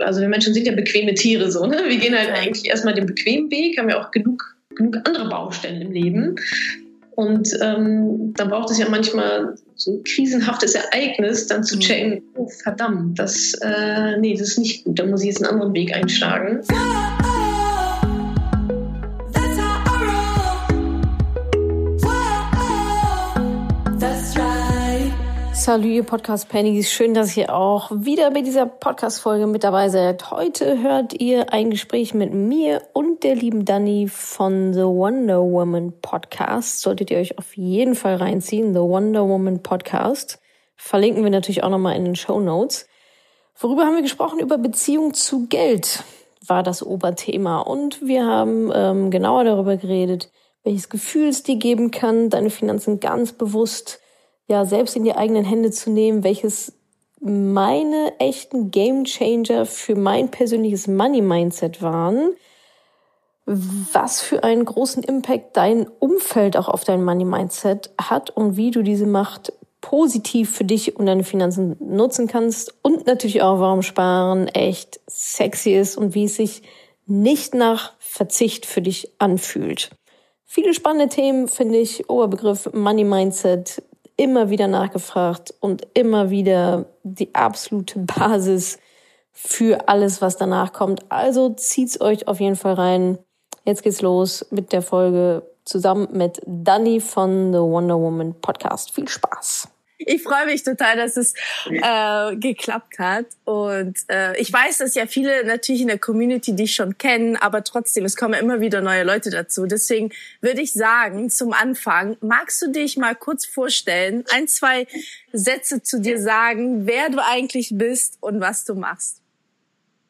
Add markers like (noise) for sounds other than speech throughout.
also wir Menschen sind ja bequeme Tiere so, ne? Wir gehen halt eigentlich erstmal den bequemen Weg, haben ja auch genug, genug andere Baustellen im Leben. Und ähm, dann braucht es ja manchmal so ein krisenhaftes Ereignis, dann zu mhm. checken, oh verdammt, das, äh, nee, das ist nicht gut, da muss ich jetzt einen anderen Weg einschlagen. Salut, ihr Podcast-Pennys. Schön, dass ihr auch wieder bei dieser Podcast-Folge mit dabei seid. Heute hört ihr ein Gespräch mit mir und der lieben Dani von The Wonder Woman Podcast. Solltet ihr euch auf jeden Fall reinziehen. The Wonder Woman Podcast. Verlinken wir natürlich auch nochmal in den Show Notes. Worüber haben wir gesprochen? Über Beziehung zu Geld war das Oberthema. Und wir haben ähm, genauer darüber geredet, welches Gefühl es dir geben kann, deine Finanzen ganz bewusst ja selbst in die eigenen Hände zu nehmen, welches meine echten Game Changer für mein persönliches Money Mindset waren, was für einen großen Impact dein Umfeld auch auf dein Money Mindset hat und wie du diese Macht positiv für dich und deine Finanzen nutzen kannst und natürlich auch, warum Sparen echt sexy ist und wie es sich nicht nach Verzicht für dich anfühlt. Viele spannende Themen finde ich, Oberbegriff Money Mindset, immer wieder nachgefragt und immer wieder die absolute (laughs) Basis für alles, was danach kommt. Also zieht's euch auf jeden Fall rein. Jetzt geht's los mit der Folge zusammen mit Danny von The Wonder Woman Podcast. Viel Spaß! Ich freue mich total, dass es äh, geklappt hat. Und äh, ich weiß, dass ja viele natürlich in der Community dich schon kennen, aber trotzdem, es kommen immer wieder neue Leute dazu. Deswegen würde ich sagen, zum Anfang, magst du dich mal kurz vorstellen, ein, zwei Sätze zu dir sagen, wer du eigentlich bist und was du machst?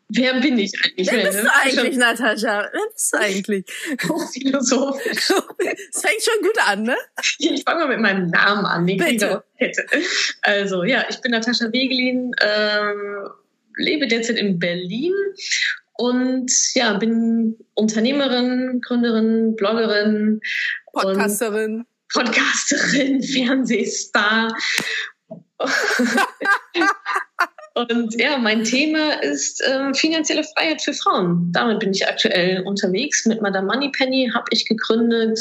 Wer bin ich eigentlich? Wer bist du eigentlich, Natascha? Wer bist du eigentlich? Hochphilosophisch. (laughs) Es fängt schon gut an, ne? Ich fange mal mit meinem Namen an, den Bitte. hätte. Also, ja, ich bin Natascha Wegelin, ähm, lebe derzeit in Berlin und ja, bin Unternehmerin, Gründerin, Bloggerin. Podcasterin. Podcasterin, Fernsehstar. (laughs) Und ja, mein Thema ist äh, finanzielle Freiheit für Frauen. Damit bin ich aktuell unterwegs. Mit Madame Moneypenny habe ich gegründet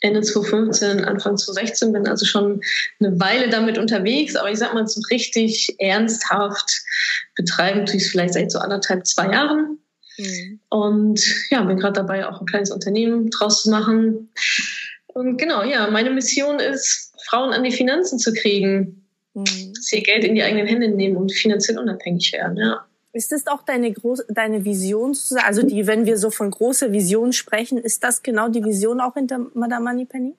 Ende 2015, Anfang 2016, bin also schon eine Weile damit unterwegs, aber ich sag mal so richtig ernsthaft betreiben tue ich es vielleicht seit so anderthalb, zwei Jahren. Mhm. Und ja, bin gerade dabei, auch ein kleines Unternehmen draus zu machen. Und genau, ja, meine Mission ist, Frauen an die Finanzen zu kriegen Mhm. Dass sie Geld in die eigenen Hände nehmen und finanziell unabhängig werden, ja. Ist das auch deine große, deine Vision, also die, wenn wir so von großer Vision sprechen, ist das genau die Vision auch hinter Madame Moneypenny?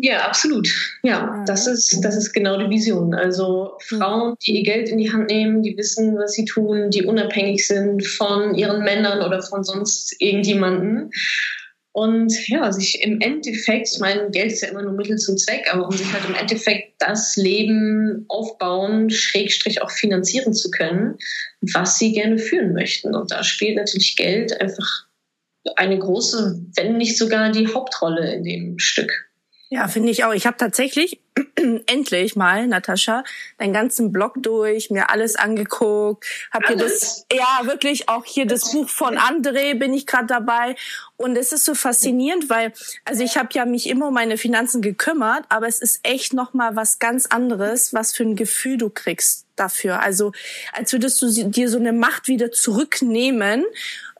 Ja, absolut. Ja, das ist, das ist genau die Vision. Also mhm. Frauen, die ihr Geld in die Hand nehmen, die wissen, was sie tun, die unabhängig sind von ihren Männern oder von sonst irgendjemanden und ja, sich im Endeffekt, ich meine, Geld ist ja immer nur Mittel zum Zweck, aber um sich halt im Endeffekt das Leben aufbauen, Schrägstrich auch finanzieren zu können, was sie gerne führen möchten. Und da spielt natürlich Geld einfach eine große, wenn nicht sogar die Hauptrolle in dem Stück. Ja, finde ich auch. Ich habe tatsächlich (clears throat) endlich mal, Natascha, deinen ganzen Blog durch, mir alles angeguckt, hab hier das, ja wirklich auch hier das Buch von André bin ich gerade dabei und es ist so faszinierend, weil also ich habe ja mich immer um meine Finanzen gekümmert, aber es ist echt noch mal was ganz anderes, was für ein Gefühl du kriegst dafür. Also als würdest du dir so eine Macht wieder zurücknehmen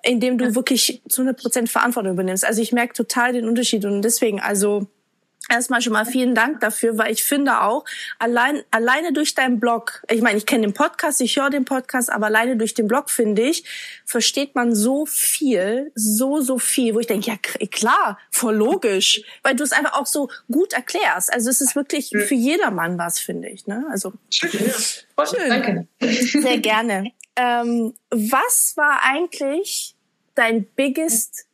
indem du wirklich zu 100 Prozent Verantwortung übernimmst. Also ich merke total den Unterschied und deswegen, also Erstmal schon mal vielen Dank dafür, weil ich finde auch, allein, alleine durch deinen Blog, ich meine, ich kenne den Podcast, ich höre den Podcast, aber alleine durch den Blog, finde ich, versteht man so viel, so, so viel, wo ich denke, ja klar, voll logisch, weil du es einfach auch so gut erklärst. Also es ist wirklich für jedermann was, finde ich. Ne? Also schön. (laughs) Ja. schön. Danke. Sehr gerne. Ähm, was war eigentlich dein biggest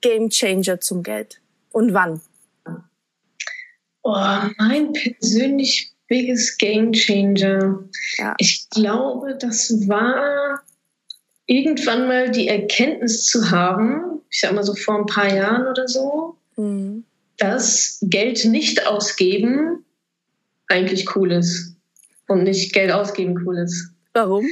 Game Changer zum Geld und wann? Oh, mein persönlich biggest Game Changer. Ja. Ich glaube, das war irgendwann mal die Erkenntnis zu haben, ich sag mal so vor ein paar Jahren oder so, mhm. dass Geld nicht ausgeben eigentlich cool ist und nicht Geld ausgeben cool ist. Warum?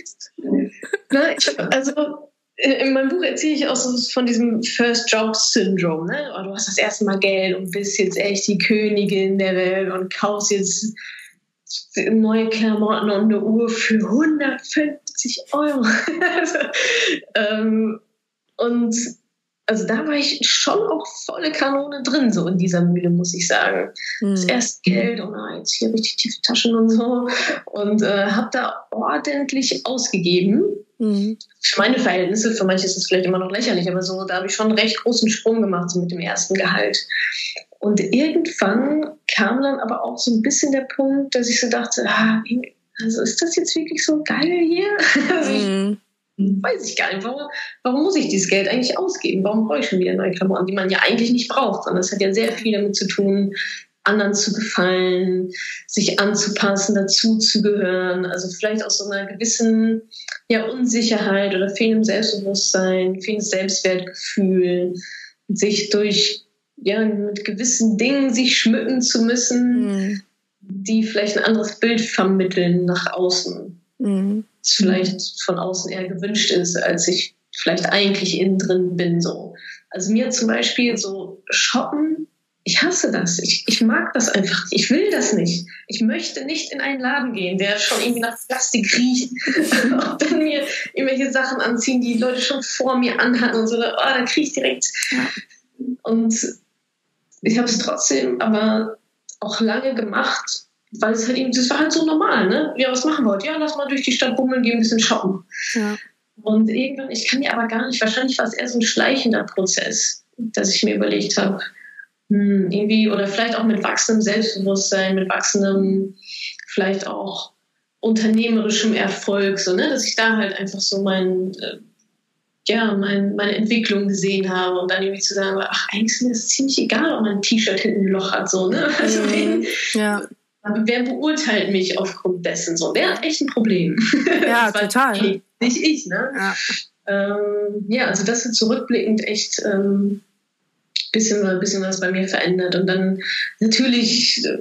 Na, ich, also in meinem Buch erzähle ich auch so von diesem First Job Syndrome. Ne? Oh, du hast das erste Mal Geld und bist jetzt echt die Königin der Welt und kaufst jetzt neue Klamotten und eine Uhr für 150 Euro. also, (laughs) ähm, und also da war ich schon auch volle Kanone drin, so in dieser Mühle, muss ich sagen. Mhm. Das erste Geld und oh, jetzt hier richtig tiefe Taschen und so. Und äh, habe da ordentlich ausgegeben. Mhm. Für meine Verhältnisse, für manche ist es vielleicht immer noch lächerlich, aber so, da habe ich schon einen recht großen Sprung gemacht, so mit dem ersten Gehalt. Und irgendwann kam dann aber auch so ein bisschen der Punkt, dass ich so dachte, ah, also ist das jetzt wirklich so geil hier? (laughs) Also mhm. weiß ich gar nicht, warum, warum muss ich dieses Geld eigentlich ausgeben? Warum brauche ich schon wieder neue Klamotten, die man ja eigentlich nicht braucht? Sondern es hat ja sehr viel damit zu tun, anderen zu gefallen, sich anzupassen, dazuzugehören. Also vielleicht aus so einer gewissen ja, Unsicherheit oder fehlendem Selbstbewusstsein, fehlendes Selbstwertgefühl, sich durch ja, mit gewissen Dingen sich schmücken zu müssen, mhm. die vielleicht ein anderes Bild vermitteln nach außen. Mhm. Das vielleicht von außen eher gewünscht ist, als ich vielleicht eigentlich innen drin bin. So. Also mir zum Beispiel so shoppen, ich hasse das. Ich, ich mag das einfach. Ich will das nicht. Ich möchte nicht in einen Laden gehen, der schon irgendwie nach Plastik riecht. (laughs) und dann mir irgendwelche Sachen anziehen, die Leute schon vor mir anhatten und so. Oh, da kriege ich direkt. Und ich habe es trotzdem aber auch lange gemacht, weil es halt eben, das war halt so normal, ne? Ja, was machen heute? Ja, lass mal durch die Stadt bummeln, gehen ein bisschen shoppen. Ja. Und irgendwann, ich kann mir aber gar nicht, wahrscheinlich war es eher so ein schleichender Prozess, dass ich mir überlegt habe, hm, irgendwie, oder vielleicht auch mit wachsendem Selbstbewusstsein, mit wachsendem, vielleicht auch unternehmerischem Erfolg, so, ne? dass ich da halt einfach so mein, äh, ja, mein, meine Entwicklung gesehen habe und dann irgendwie zu sagen, ach, eigentlich ist mir das ziemlich egal, ob mein T-Shirt hinten ein Loch hat. So, ne? Also mhm. wen, ja. wer beurteilt mich aufgrund dessen? So, wer hat echt ein Problem? Ja, (laughs) total. Ich, nicht ich, ne? Ja. Ähm, ja, also das ist zurückblickend echt ähm, bisschen, bisschen was bei mir verändert. Und dann natürlich äh,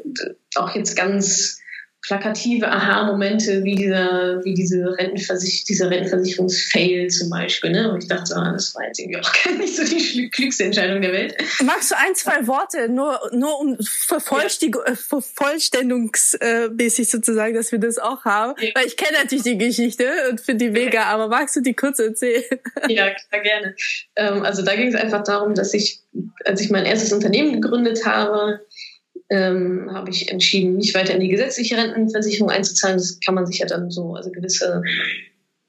auch jetzt ganz plakative Aha-Momente wie dieser, wie diese Rentenversich dieser Rentenversicherungsfail zum Beispiel, ne? Und ich dachte, ah, das war jetzt irgendwie auch (laughs) gar nicht so die klügste Entscheidung der Welt. Magst du ein, zwei Worte, nur, nur um vervollständigungsmäßig sozusagen, dass wir das auch haben? Ja. Weil ich kenne natürlich die Geschichte und finde die mega, aber magst du die kurz erzählen? (laughs) Ja, klar, gerne. Ähm, also da ging es einfach darum, dass ich, als ich mein erstes Unternehmen gegründet habe, ähm, habe ich entschieden, nicht weiter in die gesetzliche Rentenversicherung einzuzahlen. Das kann man sich ja dann so, also gewisse,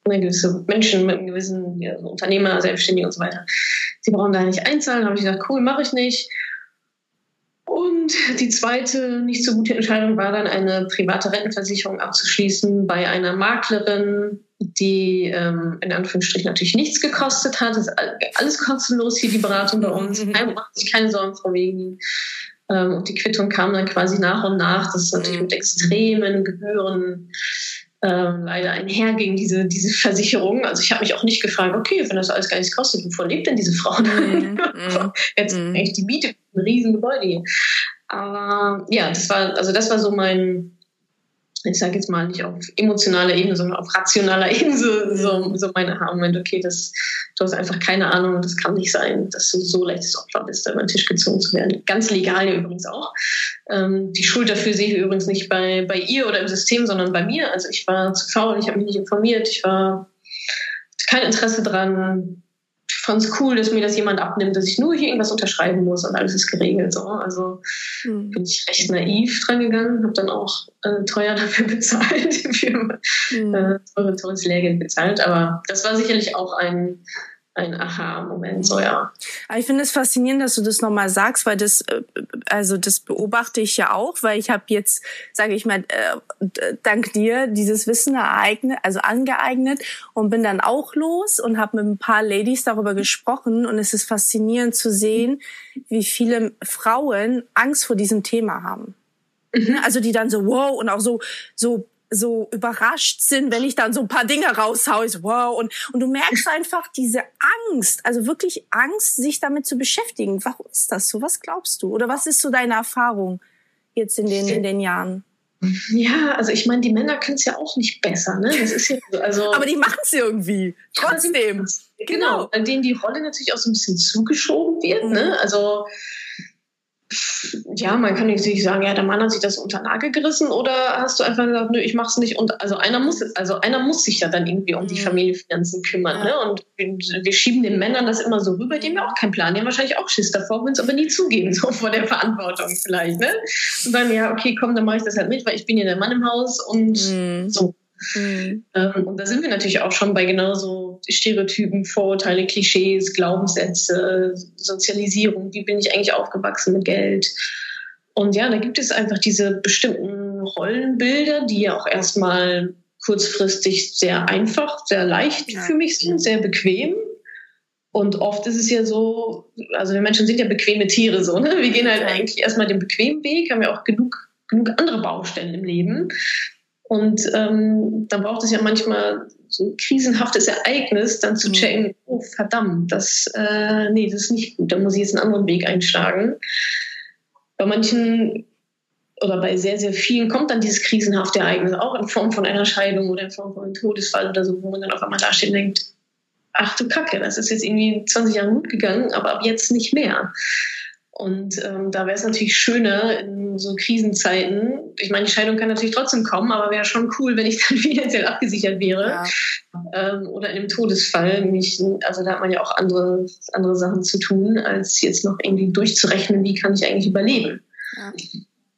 ne, gewisse Menschen mit einem gewissen ja, so Unternehmer, Selbstständige und so weiter, sie brauchen da nicht einzahlen. Da habe ich gesagt, cool, mache ich nicht. Und die zweite nicht so gute Entscheidung war dann, eine private Rentenversicherung abzuschließen bei einer Maklerin, die ähm, in Anführungsstrichen natürlich nichts gekostet hat. Das ist alles kostenlos hier, die Beratung bei uns. (laughs) Mhm. Macht sich keine Sorgen, Frau Wegen. Ähm, und die Quittung kam dann quasi nach und nach. Das ist natürlich mit extremen Gebühren ähm, leider einherging, diese, diese Versicherung. Also ich habe mich auch nicht gefragt, okay, wenn das alles gar nichts kostet, wovon lebt denn diese Frau? Mm, mm, (laughs) Jetzt mm. eigentlich die Miete, ein Riesengebäude hier. Aber ja, das war, also das war so mein, ich sage jetzt mal nicht auf emotionaler Ebene, sondern auf rationaler (laughs) Ebene so, so, so meine Aha-Moment, okay, das, du hast einfach keine Ahnung, das kann nicht sein, dass du so leichtes Opfer bist, da über den Tisch gezogen zu werden. Ganz legal ja übrigens auch. Ähm, die Schuld dafür sehe ich übrigens nicht bei, bei ihr oder im System, sondern bei mir. Also ich war zu faul, ich habe mich nicht informiert, ich war kein Interesse dran, fand es cool, dass mir das jemand abnimmt, dass ich nur hier irgendwas unterschreiben muss und alles ist geregelt. So. Also mhm. bin ich recht naiv dran gegangen, habe dann auch äh, teuer (laughs) dafür bezahlt, für mhm. äh, teures Lehrgeld bezahlt. Aber das war sicherlich auch ein ein Aha-Moment, so ja. Ich finde es faszinierend, dass du das nochmal sagst, weil das, äh, also das beobachte ich ja auch, weil ich habe jetzt, sage ich mal, äh, dank dir dieses Wissen ereignet, also angeeignet und bin dann auch los und habe mit ein paar Ladies darüber gesprochen und es ist faszinierend zu sehen, wie viele Frauen Angst vor diesem Thema haben. Mhm. Also die dann so wow und auch so so so überrascht sind, wenn ich dann so ein paar Dinge raushaue. So, wow. Und, und du merkst (laughs) einfach diese Angst, also wirklich Angst, sich damit zu beschäftigen. Warum ist das so? Was glaubst du? Oder was ist so deine Erfahrung jetzt in den, in den Jahren? Ja, also ich meine, die Männer können es ja auch nicht besser, ne? Das ist ja also. (laughs) Aber die machen es irgendwie. Trotzdem. Genau, an denen die Rolle natürlich auch so ein bisschen zugeschoben wird, ne? Mhm. Also ja, man kann nicht sagen, ja, der Mann hat sich das unter Nagel gerissen oder hast du einfach gesagt, nö, ich mach's nicht und also einer muss also einer muss sich ja dann irgendwie um die mhm. Familienfinanzen kümmern, ne? Und wir, wir, schieben den Männern das immer so rüber, die haben ja auch keinen Plan, die haben wahrscheinlich auch Schiss davor, wollen es aber nie zugeben, (laughs) so vor der Verantwortung vielleicht, ne? Und dann, ja, okay, komm, dann mache ich das halt mit, weil ich bin ja der Mann im Haus und mhm. so. Mhm. Ähm, und da sind wir natürlich auch schon bei genauso Stereotypen, Vorurteile, Klischees, Glaubenssätze, Sozialisierung. Wie bin ich eigentlich aufgewachsen mit Geld? Und ja, da gibt es einfach diese bestimmten Rollenbilder, die ja auch erstmal kurzfristig sehr einfach, sehr leicht ja. für mich sind, sehr bequem. Und oft ist es ja so, also wir Menschen sind ja bequeme Tiere so, ne? Wir gehen halt eigentlich erstmal den bequemen Weg, haben ja auch genug, genug andere Baustellen im Leben. Und ähm, dann braucht es ja manchmal so ein krisenhaftes Ereignis, dann zu mhm. checken, oh verdammt, das, äh, nee, das ist nicht gut, da muss ich jetzt einen anderen Weg einschlagen. Bei manchen oder bei sehr, sehr vielen kommt dann dieses krisenhafte Ereignis auch in Form von einer Scheidung oder in Form von einem Todesfall oder so, wo man dann auf einmal dasteht und denkt, ach du Kacke, das ist jetzt irgendwie 20 Jahre gut gegangen, aber ab jetzt nicht mehr. Und ähm, da wäre es natürlich schöner in so Krisenzeiten. Ich meine, die Scheidung kann natürlich trotzdem kommen, aber wäre schon cool, wenn ich (laughs) dann finanziell abgesichert wäre. Ja. Ähm, oder in einem Todesfall. Mich, also da hat man ja auch andere, andere Sachen zu tun, als jetzt noch irgendwie durchzurechnen, wie kann ich eigentlich überleben. Ja.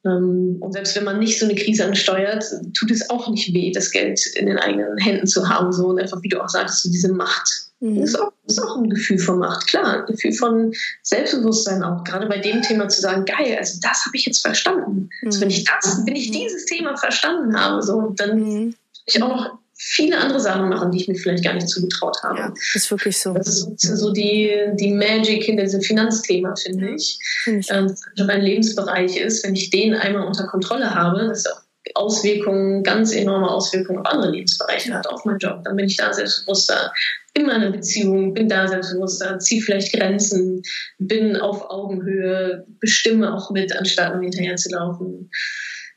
Ähm, und selbst wenn man nicht so eine Krise ansteuert, tut es auch nicht weh, das Geld in den eigenen Händen zu haben. So und einfach, wie du auch sagst, so diese Macht Mhm. Das, ist auch, das ist auch ein Gefühl von Macht, klar. Ein Gefühl von Selbstbewusstsein auch. Gerade bei dem Thema zu sagen, geil, also das habe ich jetzt verstanden. Mhm. Also wenn ich das, wenn ich mhm. dieses Thema verstanden habe, so, dann mhm. ich auch noch viele andere Sachen machen, die ich mir vielleicht gar nicht zugetraut habe. Ja, ist wirklich so. Das ist so die, die Magic hinter diesem Finanzthema, finde ich. Find ich. Ähm, das ein Lebensbereich ist, wenn ich den einmal unter Kontrolle habe, das ist auch Auswirkungen, ganz enorme Auswirkungen auf andere Lebensbereiche hat, auf meinen Job. Dann bin ich da selbstbewusster, in meiner Beziehung, bin da selbstbewusster, ziehe vielleicht Grenzen, bin auf Augenhöhe, bestimme auch mit, anstatt nur hinterher zu laufen.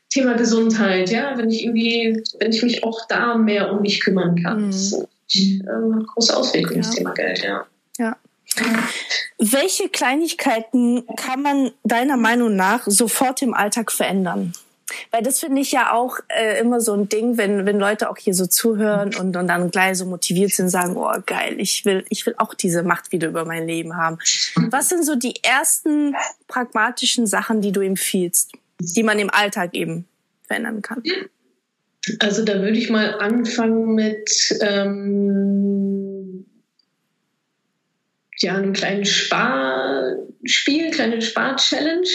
Thema Gesundheit, ja, wenn ich irgendwie, wenn ich mich auch da mehr um mich kümmern kann. Mhm. Das ist, äh, große Auswirkungen, ja. das Thema Geld, ja. Ja. Welche Kleinigkeiten kann man deiner Meinung nach sofort im Alltag verändern? Weil das finde ich ja auch äh, immer so ein Ding, wenn, wenn Leute auch hier so zuhören und, und dann gleich so motiviert sind, sagen, oh geil, ich will, ich will auch diese Macht wieder über mein Leben haben. Was sind so die ersten pragmatischen Sachen, die du empfiehlst, die man im Alltag eben verändern kann? Also da würde ich mal anfangen mit ähm, ja, einem kleinen Sparspiel, kleine Spar-Challenge.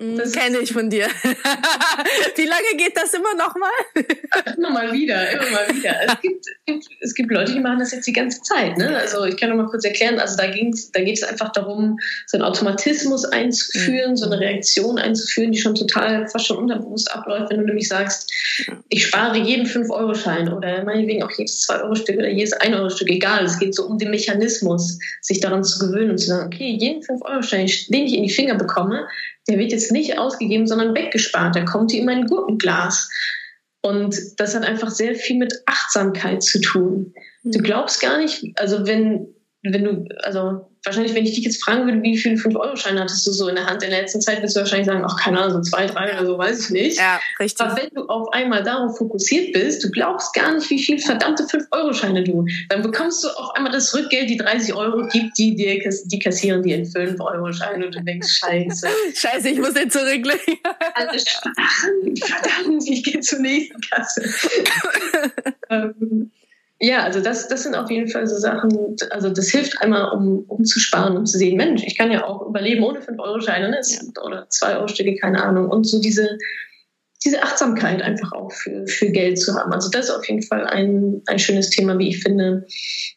Das kenne ich von dir. (laughs) Wie lange geht das immer noch mal? immer mal wieder, immer mal wieder. (laughs) Es gibt, es gibt Leute, die machen das jetzt die ganze Zeit. Ne? Also ich kann noch mal kurz erklären. Also da, ging's, da geht es einfach darum, so einen Automatismus einzuführen, mhm. so eine Reaktion einzuführen, die schon total fast schon unterbewusst abläuft, wenn du nämlich sagst, ich spare jeden 5-Euro-Schein oder meinetwegen auch jedes 2-Euro-Stück oder jedes 1-Euro-Stück, egal. Es geht so um den Mechanismus, sich daran zu gewöhnen und zu sagen, okay, jeden 5-Euro-Schein, den ich in die Finger bekomme, der wird jetzt nicht ausgegeben, sondern weggespart. Der kommt in mein Gurkenglas. Und das hat einfach sehr viel mit Achtsamkeit zu tun. Du hm. glaubst gar nicht, also wenn, wenn du, also wahrscheinlich, wenn ich dich jetzt fragen würde, wie viele 5-Euro-Scheine hattest du so in der Hand in der letzten Zeit, wirst du wahrscheinlich sagen, ach, keine Ahnung, so zwei, drei oder so, weiß ich nicht. Ja, richtig. Aber wenn du auf einmal darauf fokussiert bist, du glaubst gar nicht, wie viel verdammte 5-Euro-Scheine du, dann bekommst du auf einmal das Rückgeld, die 30 Euro gibt, die dir, die kassieren dir in 5-Euro-Scheine und du denkst, scheiße. (laughs) scheiße, ich muss den zurücklegen. Alles verdammt, ich gehe zur nächsten Kasse. (laughs) ähm, ja, also das, das sind auf jeden Fall so Sachen, also das hilft einmal, um, um zu sparen, um zu sehen, Mensch, ich kann ja auch überleben ohne 5-Euro-Scheine ne? ja. oder 2-Euro-Stücke, keine Ahnung. Und so diese, diese Achtsamkeit einfach auch für, für Geld zu haben. Also das ist auf jeden Fall ein, ein schönes Thema, wie ich finde.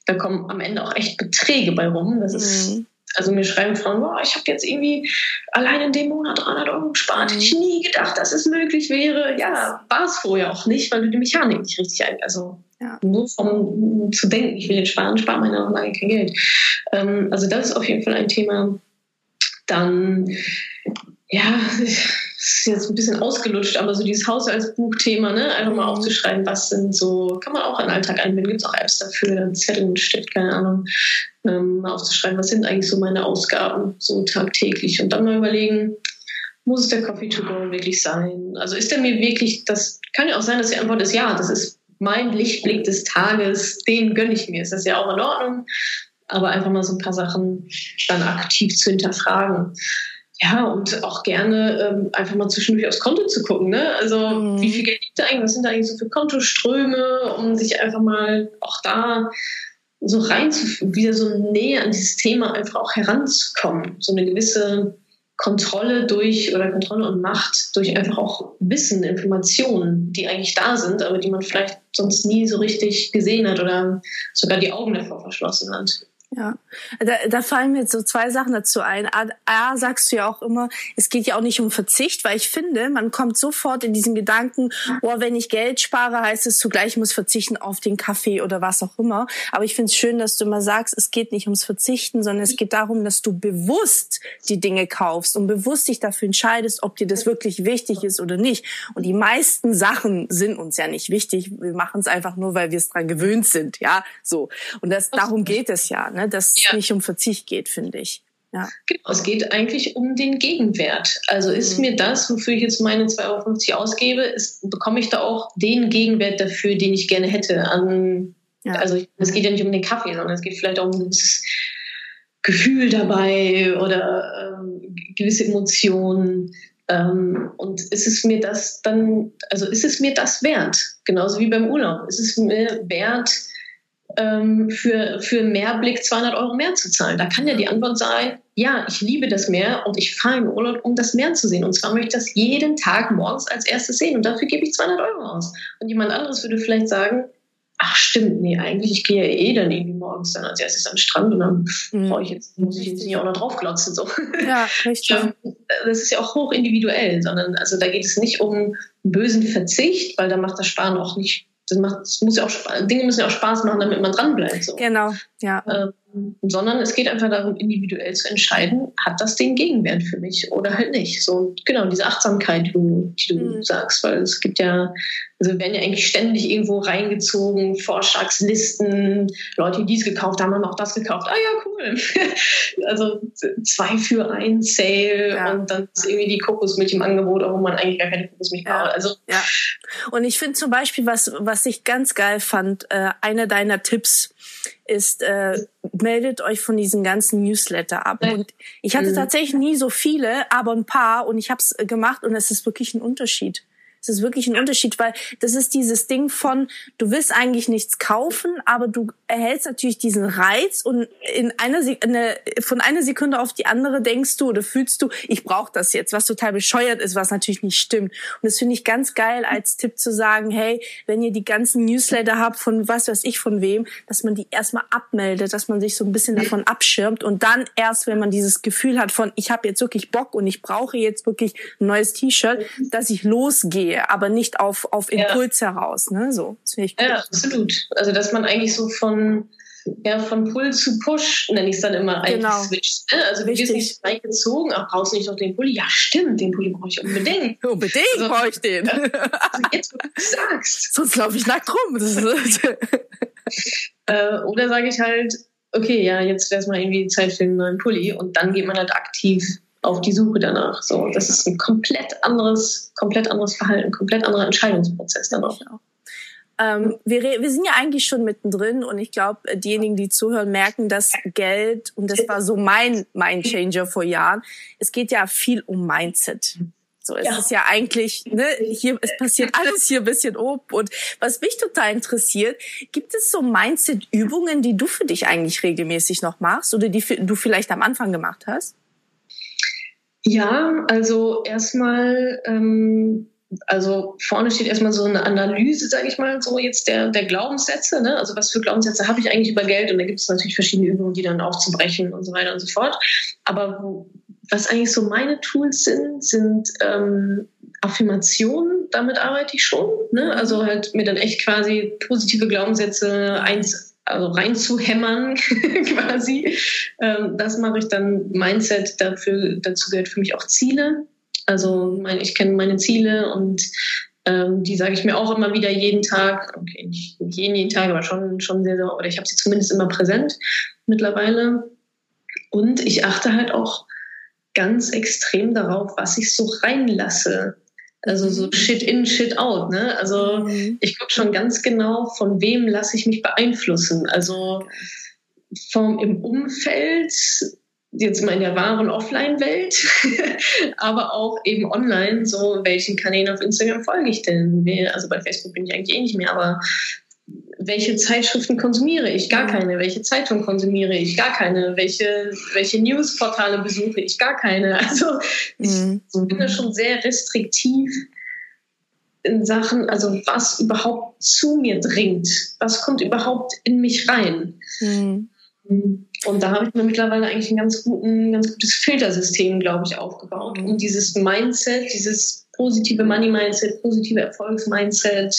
Da kommen am Ende auch echt Beträge bei rum. Das ist, mhm. also mir schreiben Frauen, boah, ich habe jetzt irgendwie allein in dem Monat 300 Euro gespart. Hätte ich mhm. nie gedacht, dass es möglich wäre. Ja, war es vorher auch nicht, weil du die Mechanik nicht richtig ein, also ja. Nur vom zu denken, ich will jetzt sparen, sparen meine noch lange kein Geld. Ähm, also das ist auf jeden Fall ein Thema. Dann, ja, ist jetzt ein bisschen ausgelutscht, aber so dieses Haushaltsbuchthema, ne? einfach mal mhm. aufzuschreiben, was sind so, kann man auch in den Alltag einbinden, gibt es auch Apps dafür, Zettel steht, keine Ahnung, ähm, mal aufzuschreiben, was sind eigentlich so meine Ausgaben so tagtäglich und dann mal überlegen, muss es der Coffee to go wirklich sein? Also ist der mir wirklich, das kann ja auch sein, dass die Antwort ist ja, das ist mein Lichtblick des Tages, den gönne ich mir. Ist das ja auch in Ordnung, aber einfach mal so ein paar Sachen dann aktiv zu hinterfragen. Ja, und auch gerne ähm, einfach mal zwischendurch aufs Konto zu gucken. Ne? Also mhm. wie viel Geld liegt da eigentlich? Was sind da eigentlich so für Kontoströme, um sich einfach mal auch da so rein zu, wieder so näher an dieses Thema einfach auch heranzukommen. So eine gewisse Kontrolle durch oder Kontrolle und Macht durch einfach auch Wissen, Informationen, die eigentlich da sind, aber die man vielleicht sonst nie so richtig gesehen hat oder sogar die Augen davor verschlossen hat. Ja, da, da fallen mir jetzt so zwei Sachen dazu ein. A, A, sagst du ja auch immer, es geht ja auch nicht um Verzicht, weil ich finde, man kommt sofort in diesen Gedanken, oh, wenn ich Geld spare, heißt es zugleich, ich muss verzichten auf den Kaffee oder was auch immer. Aber ich finde es schön, dass du immer sagst, es geht nicht ums Verzichten, sondern es geht darum, dass du bewusst die Dinge kaufst und bewusst dich dafür entscheidest, ob dir das wirklich wichtig ist oder nicht. Und die meisten Sachen sind uns ja nicht wichtig. Wir machen es einfach nur, weil wir es dran gewöhnt sind, ja, so. Und das, darum geht es ja. Ne? Ne? dass ja. es nicht um Verzicht geht, finde ich. Ja. Genau, es geht eigentlich um den Gegenwert. Also ist mhm. mir das, wofür ich jetzt meine 2,50 Euro ausgebe, ist, bekomme ich da auch den Gegenwert dafür, den ich gerne hätte. An, ja. Also es geht ja nicht um den Kaffee, sondern es geht vielleicht auch um ein gewisses Gefühl dabei oder ähm, gewisse Emotionen. Ähm, und ist es mir das dann, also ist es mir das wert? Genauso wie beim Urlaub. Ist es mir wert, für, für Mehrblick 200 Euro mehr zu zahlen? Da kann ja die Antwort sein, ja, ich liebe das Meer und ich fahre in Urlaub, um das Meer zu sehen. Und zwar möchte ich das jeden Tag morgens als erstes sehen und dafür gebe ich 200 Euro aus. Und jemand anderes würde vielleicht sagen, ach stimmt, nee, eigentlich, ich gehe ja eh dann irgendwie morgens dann als erstes am Strand und dann mhm. brauche ich jetzt, muss ich jetzt nicht auch noch draufglotzen. So. Ja, (laughs) richtig. das ist ja auch hoch individuell, sondern also da geht es nicht um bösen Verzicht, weil da macht das Sparen auch nicht das macht, das muss ja auch, Dinge müssen ja auch Spaß machen, damit man dranbleibt. So. Genau, ja. Ähm, sondern es geht einfach darum, individuell zu entscheiden, hat das den Gegenwert für mich oder halt nicht. So, genau, diese Achtsamkeit, die du, die du mhm. sagst, weil es gibt ja also wir werden ja eigentlich ständig irgendwo reingezogen, Vorschlagslisten, Leute, die dies gekauft haben, haben auch das gekauft. Ah ja, cool. (laughs) also zwei für ein Sale ja. und dann ist irgendwie die Kokosmilch im Angebot, obwohl man eigentlich gar keine Kokosmilch ja. braucht. Also, ja. Und ich finde zum Beispiel, was, was ich ganz geil fand, äh, einer deiner Tipps ist, äh, meldet euch von diesen ganzen Newsletter ab. Und ich hatte mhm. tatsächlich nie so viele, aber ein paar und ich habe es gemacht und es ist wirklich ein Unterschied. Es ist wirklich ein Unterschied, weil das ist dieses Ding von, du willst eigentlich nichts kaufen, aber du erhältst natürlich diesen Reiz und in einer eine, von einer Sekunde auf die andere denkst du oder fühlst du, ich brauche das jetzt, was total bescheuert ist, was natürlich nicht stimmt. Und das finde ich ganz geil als Tipp zu sagen, hey, wenn ihr die ganzen Newsletter habt von was weiß ich von wem, dass man die erstmal abmeldet, dass man sich so ein bisschen davon abschirmt und dann erst, wenn man dieses Gefühl hat von, ich habe jetzt wirklich Bock und ich brauche jetzt wirklich ein neues T-Shirt, dass ich losgehe gehe, aber nicht auf, auf Impuls ja. heraus. Ne? So, das ich gut. Ja, absolut. Also dass man eigentlich so von ja, von Pull zu Push nenne ich es dann immer eigentlich genau. switcht. Ne? Also Richtig. du wirst nicht reingezogen, ach, brauchst du nicht noch den Pulli? Ja, stimmt, den Pulli brauche ich unbedingt. (laughs) unbedingt also, brauche ich den. (laughs) Also jetzt, wo du sagst. Sonst laufe ich nackt rum. (laughs) äh, oder sage ich halt, okay, ja, jetzt wäre es mal irgendwie Zeit für einen neuen Pulli und dann geht man halt aktiv auf die Suche danach. So, das ist ein komplett anderes, komplett anderes Verhalten, komplett anderer Entscheidungsprozess danach. Ähm, wir, wir sind ja eigentlich schon mittendrin und ich glaube, diejenigen, die zuhören, merken, dass Geld, und das war so mein Mindchanger vor Jahren, es geht ja viel um Mindset. So, es ja. ist ja eigentlich, ne, hier, es passiert (laughs) alles hier ein bisschen ob. Und was mich total interessiert, gibt es so Mindset-Übungen, die du für dich eigentlich regelmäßig noch machst oder die du vielleicht am Anfang gemacht hast? Ja, also erstmal, ähm, also vorne steht erstmal so eine Analyse, sage ich mal, so jetzt der, der Glaubenssätze. Ne? Also was für Glaubenssätze habe ich eigentlich über Geld? Und da gibt es natürlich verschiedene Übungen, die dann aufzubrechen und so weiter und so fort. Aber wo, was eigentlich so meine Tools sind, sind ähm, Affirmationen. Damit arbeite ich schon. Ne? Also halt mir dann echt quasi positive Glaubenssätze eins also reinzuhämmern (laughs) quasi. Ähm, das mache ich dann Mindset, dafür, dazu gehört für mich auch Ziele. Also mein, ich kenne meine Ziele und ähm, die sage ich mir auch immer wieder jeden Tag. Okay, nicht jeden, jeden Tag, aber schon, schon sehr, sehr, oder ich habe sie zumindest immer präsent mittlerweile. Und ich achte halt auch ganz extrem darauf, was ich so reinlasse. Also so mhm. Shit in, Shit out. Ne? Also mhm. ich gucke schon ganz genau, von wem lasse ich mich beeinflussen. Also vom im Umfeld, jetzt mal in der wahren Offline-Welt, (laughs) aber auch eben online, so welchen Kanälen auf Instagram folge ich denn? Also bei Facebook bin ich eigentlich eh nicht mehr, aber welche Zeitschriften konsumiere ich? Gar keine. Welche Zeitung konsumiere ich? Gar keine. Welche, welche Newsportale besuche ich? Gar keine. (laughs) Also ich mhm. bin da schon sehr restriktiv in Sachen, also was überhaupt zu mir dringt. Was kommt überhaupt in mich rein? Mhm. Und da habe ich mir mittlerweile eigentlich ein ganz, guten, ganz gutes Filtersystem, glaube ich, aufgebaut. Und dieses Mindset, dieses positive Money-Mindset, positive Erfolgs-Mindset,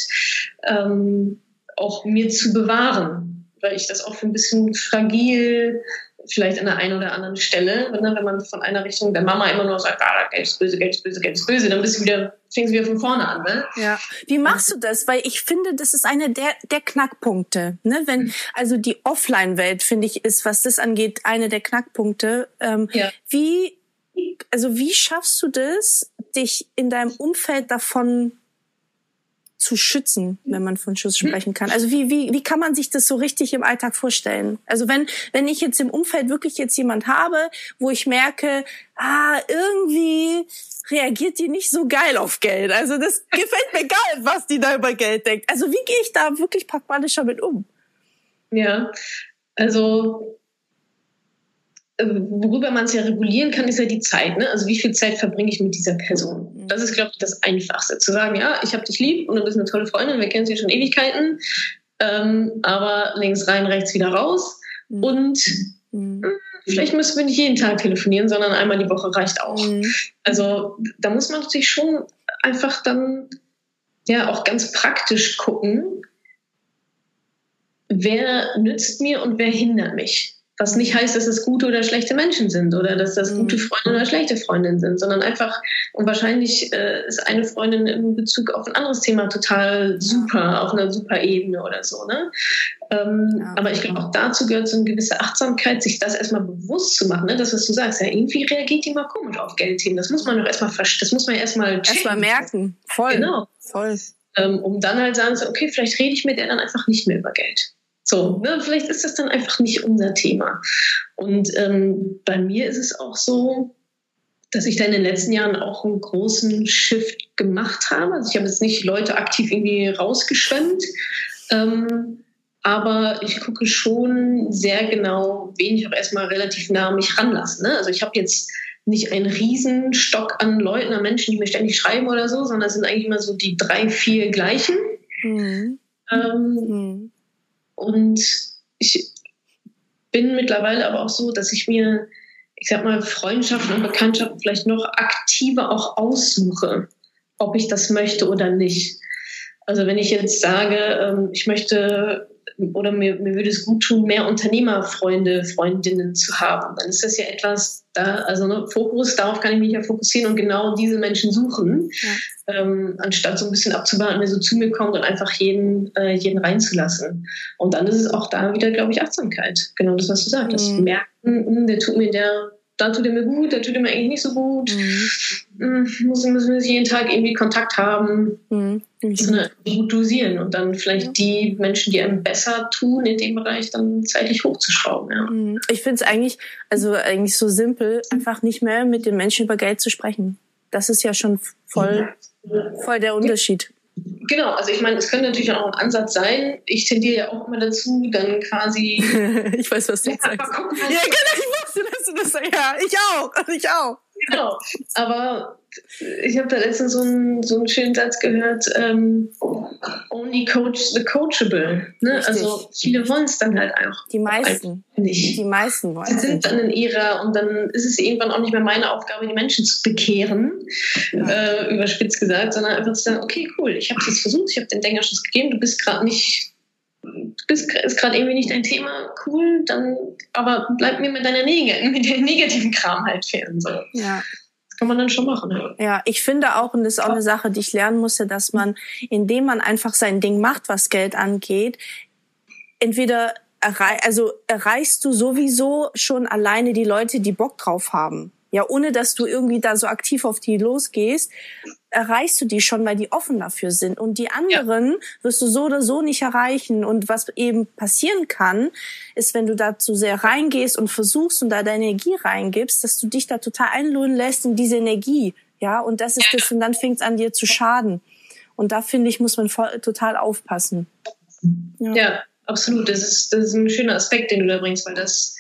ähm, auch mir zu bewahren, weil ich das auch für ein bisschen fragil vielleicht an der einen oder anderen Stelle, ne, wenn man von einer Richtung der Mama immer nur sagt, ah, Geld ist böse, Geld ist böse, Geld ist böse, dann bist du wieder, fängst du wieder von vorne an. Ne? Ja. Wie machst du das? Weil ich finde, das ist einer der, der Knackpunkte. Ne? Wenn, also die Offline-Welt, finde ich, ist, was das angeht, eine der Knackpunkte. Ähm, ja. Wie, also wie schaffst du das, dich in deinem Umfeld davon zu schützen, wenn man von Schutz sprechen kann. Also wie, wie, wie kann man sich das so richtig im Alltag vorstellen? Also wenn, wenn ich jetzt im Umfeld wirklich jetzt jemand habe, wo ich merke, ah, irgendwie reagiert die nicht so geil auf Geld. Also das (laughs) gefällt mir geil, was die da über Geld denkt. Also wie gehe ich da wirklich pragmatischer mit um? Ja, also worüber man es ja regulieren kann, ist ja die Zeit. Ne? Also wie viel Zeit verbringe ich mit dieser Person? Mhm. Das ist, glaube ich, das Einfachste. Zu sagen, ja, ich habe dich lieb und du bist eine tolle Freundin, wir kennen sie schon Ewigkeiten, ähm, aber links rein, rechts wieder raus. Mhm. Und mhm. Hm, vielleicht müssen wir nicht jeden Tag telefonieren, sondern einmal die Woche reicht auch. Mhm. Also da muss man sich schon einfach dann ja auch ganz praktisch gucken, wer nützt mir und wer hindert mich. Was nicht heißt, dass es gute oder schlechte Menschen sind oder dass das gute mhm. Freunde oder schlechte Freundinnen sind, sondern einfach, und wahrscheinlich äh, ist eine Freundin in Bezug auf ein anderes Thema total super, auf einer super Ebene oder so. Ne? Ähm, ja, aber ich glaube, auch dazu gehört so eine gewisse Achtsamkeit, sich das erstmal bewusst zu machen. Ne? Das, was du sagst, ja, irgendwie reagiert die mal komisch auf Geldthemen. Das muss man doch erstmal das muss man erstmal erstmal merken. Voll. Genau. Voll. Ähm, um dann halt sagen zu, okay, vielleicht rede ich mit der dann einfach nicht mehr über Geld. So, ne, vielleicht ist das dann einfach nicht unser Thema. Und ähm, bei mir ist es auch so, dass ich da in den letzten Jahren auch einen großen Shift gemacht habe. Also ich habe jetzt nicht Leute aktiv irgendwie rausgeschwemmt, ähm, aber ich gucke schon sehr genau, wen ich auch erstmal relativ nah an mich ranlasse. Ne? Also ich habe jetzt nicht einen Riesenstock an Leuten, an Menschen, die mir ständig schreiben oder so, sondern es sind eigentlich immer so die drei, vier gleichen. Mhm. Ähm, mhm. Und ich bin mittlerweile aber auch so, dass ich mir, ich sag mal, Freundschaften und Bekanntschaften vielleicht noch aktiver auch aussuche, ob ich das möchte oder nicht. Also wenn ich jetzt sage, ähm, ich möchte oder mir, mir würde es gut tun, mehr Unternehmerfreunde, Freundinnen zu haben. Dann ist das ja etwas, da, also ne, Fokus, darauf kann ich mich ja fokussieren und genau diese Menschen suchen, ja. ähm, anstatt so ein bisschen abzuwarten, wer so zu mir kommt und einfach jeden, äh, jeden reinzulassen. Und dann ist es auch da wieder, glaube ich, Achtsamkeit. Genau das, was du sagst. Mhm. Das Merken, hm, der tut mir der da tut er mir gut, da tut er mir eigentlich nicht so gut. Mhm. Muss, müssen wir jeden Tag irgendwie Kontakt haben, mhm. ne, gut dosieren und dann vielleicht ja. die Menschen, die einem besser tun, in dem Bereich dann zeitlich hochzuschrauben. Ja. Mhm. Ich finde es eigentlich, also eigentlich so simpel, einfach nicht mehr mit den Menschen über Geld zu sprechen. Das ist ja schon voll, voll der Unterschied. Genau, also ich meine, es könnte natürlich auch ein Ansatz sein. Ich tendiere ja auch immer dazu, dann quasi. (laughs) ich weiß, was du ja, sagst. Gucken, ja, genau, ich dass du das. Ja, ich auch, (laughs) ich auch. Genau, aber ich habe da letztens so einen, so einen schönen Satz gehört, ähm, only coach the coachable. Ne? Also viele wollen es dann halt auch. Die meisten. Nicht. Die meisten wollen es. Sie sind dann in ihrer und dann ist es irgendwann auch nicht mehr meine Aufgabe, die Menschen zu bekehren, ja. äh, überspitzt gesagt, sondern einfach zu sagen, okay, cool, ich habe es jetzt versucht, ich habe den Denkerschuss gegeben, du bist gerade nicht bist, ist gerade irgendwie nicht dein Thema, cool, dann aber bleib mir mit deiner Neg (laughs) mit dem negativen Kram halt fern. So. Ja. kann man dann schon machen. Ja, ja ich finde auch, und das ist auch eine Sache, die ich lernen musste, dass man, indem man einfach sein Ding macht, was Geld angeht, entweder errei also erreichst du sowieso schon alleine die Leute, die Bock drauf haben. Ja, ohne dass du irgendwie da so aktiv auf die losgehst, erreichst du die schon, weil die offen dafür sind. Und die anderen ja. wirst du so oder so nicht erreichen. Und was eben passieren kann, ist, wenn du da zu sehr reingehst und versuchst und da deine Energie reingibst, dass du dich da total einlullen lässt in diese Energie. Ja, und das ist das, und dann fängt es an dir zu schaden. Und da finde ich, muss man voll, total aufpassen. Ja. ja, absolut. Das ist, das ist ein schöner Aspekt, den du da bringst, weil das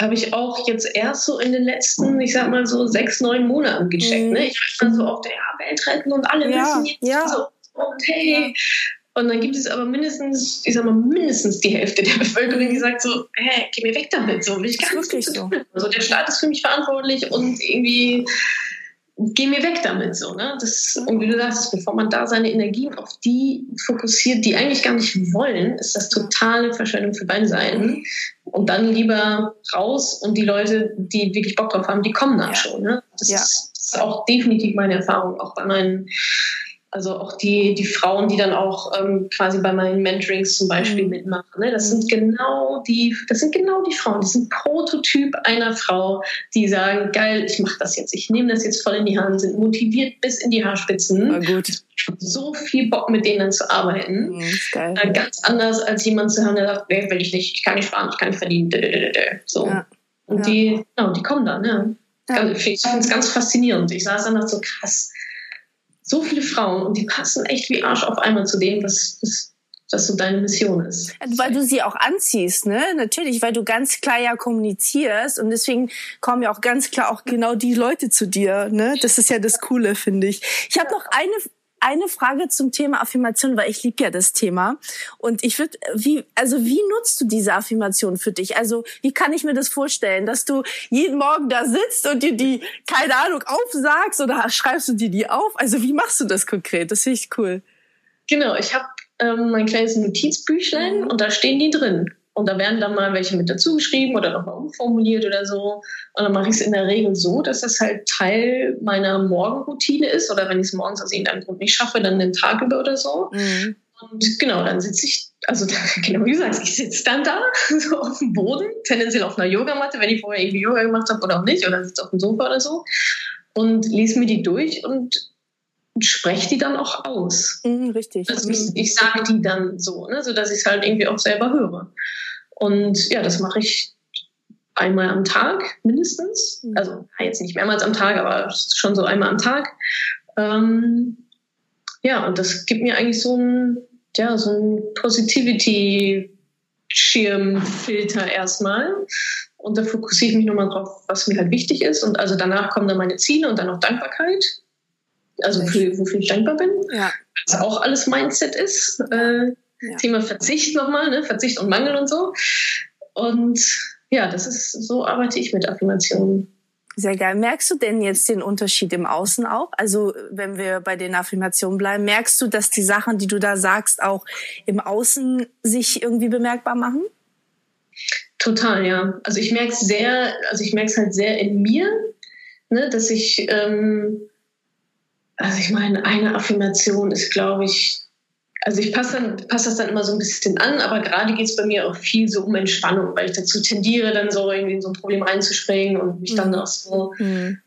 habe ich auch jetzt erst so in den letzten, ich sag mal so sechs, neun Monaten gecheckt. Mhm. Ne? Ich war dann so auf der ja, Welt retten und alle ja, wissen jetzt ja. so, und hey. Und dann gibt es aber mindestens, ich sag mal, mindestens die Hälfte der Bevölkerung, die sagt so, hä, geh mir weg damit, so will ich gar nicht so. Also der Staat ist für mich verantwortlich und irgendwie geh mir weg damit so, ne? Das, und wie du sagst, bevor man da seine Energien auf die fokussiert, die eigentlich gar nicht wollen, ist das totale Verschwendung für beide Seiten. Und dann lieber raus und die Leute, die wirklich Bock drauf haben, die kommen dann ja. schon. Ne? Das, ja. ist, das ist auch definitiv meine Erfahrung, auch bei meinen also auch die, die Frauen, die dann auch ähm, quasi bei meinen Mentorings zum Beispiel mhm. mitmachen. Ne? Das sind genau die, das sind genau die Frauen. Die sind Prototyp einer Frau, die sagen, geil, ich mache das jetzt, ich nehme das jetzt voll in die Hand, sind motiviert bis in die Haarspitzen. Na gut. So viel Bock mit denen zu arbeiten. Mhm. Äh, ganz anders als jemand zu hören, der sagt, nee, will ich nicht, ich kann nicht fahren, ich kann nicht verdienen. So. Ja. Und ja. die, genau, die kommen dann, ne? Ja. Ich finde es ganz faszinierend. Ich saß dann noch so krass so viele Frauen und die passen echt wie Arsch auf einmal zu dem, was, was, was so deine Mission ist. Weil du sie auch anziehst, ne? Natürlich, weil du ganz klar ja kommunizierst und deswegen kommen ja auch ganz klar auch genau die Leute zu dir, ne? Das ist ja das Coole, finde ich. Ich habe noch eine eine Frage zum Thema Affirmation, weil ich liebe ja das Thema. Und ich würde, wie, also wie nutzt du diese Affirmation für dich? Also wie kann ich mir das vorstellen, dass du jeden Morgen da sitzt und dir die, keine Ahnung, aufsagst oder schreibst du dir die auf? Also wie machst du das konkret? Das finde ich cool. Genau, ich habe ähm, mein kleines Notizbüchlein mhm. und da stehen die drin. Und da werden dann mal welche mit dazu geschrieben oder nochmal umformuliert oder so. Und dann mache ich es in der Regel so, dass das halt Teil meiner Morgenroutine ist. Oder wenn ich es morgens aus irgendeinem Grund nicht schaffe, dann den Tag über oder so. Mhm. Und genau, dann sitze ich, also (laughs) genau wie du sagst, ich sitze dann da, (laughs) so auf dem Boden, tendenziell auf einer Yogamatte, wenn ich vorher irgendwie Yoga gemacht habe oder auch nicht, oder sitze auf dem Sofa oder so. Und lese mir die durch und spreche die dann auch aus. Mhm, richtig. Also ich, ich sage die dann so, ne, so dass ich es halt irgendwie auch selber höre. Und ja, das mache ich einmal am Tag mindestens. Mhm. Also jetzt nicht mehrmals am Tag, aber schon so einmal am Tag. Ähm, ja, und das gibt mir eigentlich so ein, ja, so ein Positivity-Schirmfilter erstmal. Und da fokussiere ich mich nochmal drauf, was mir halt wichtig ist. Und also danach kommen dann meine Ziele und dann noch Dankbarkeit. Also für, wofür ich dankbar bin. Ja. Was auch alles Mindset ist. Äh, ja. Thema Verzicht nochmal, ne? Verzicht und Mangel und so. Und ja, das ist, so arbeite ich mit Affirmationen. Sehr geil. Merkst du denn jetzt den Unterschied im Außen auch? Also, wenn wir bei den Affirmationen bleiben, merkst du, dass die Sachen, die du da sagst, auch im Außen sich irgendwie bemerkbar machen? Total, ja. Also ich merke es sehr, also ich merke es halt sehr in mir, ne, dass ich, ähm, also ich meine, eine Affirmation ist, glaube ich, also ich passe, dann, passe das dann immer so ein bisschen an, aber gerade geht es bei mir auch viel so um Entspannung, weil ich dazu tendiere, dann so irgendwie in so ein Problem reinzuspringen und mich mhm. dann auch so mhm.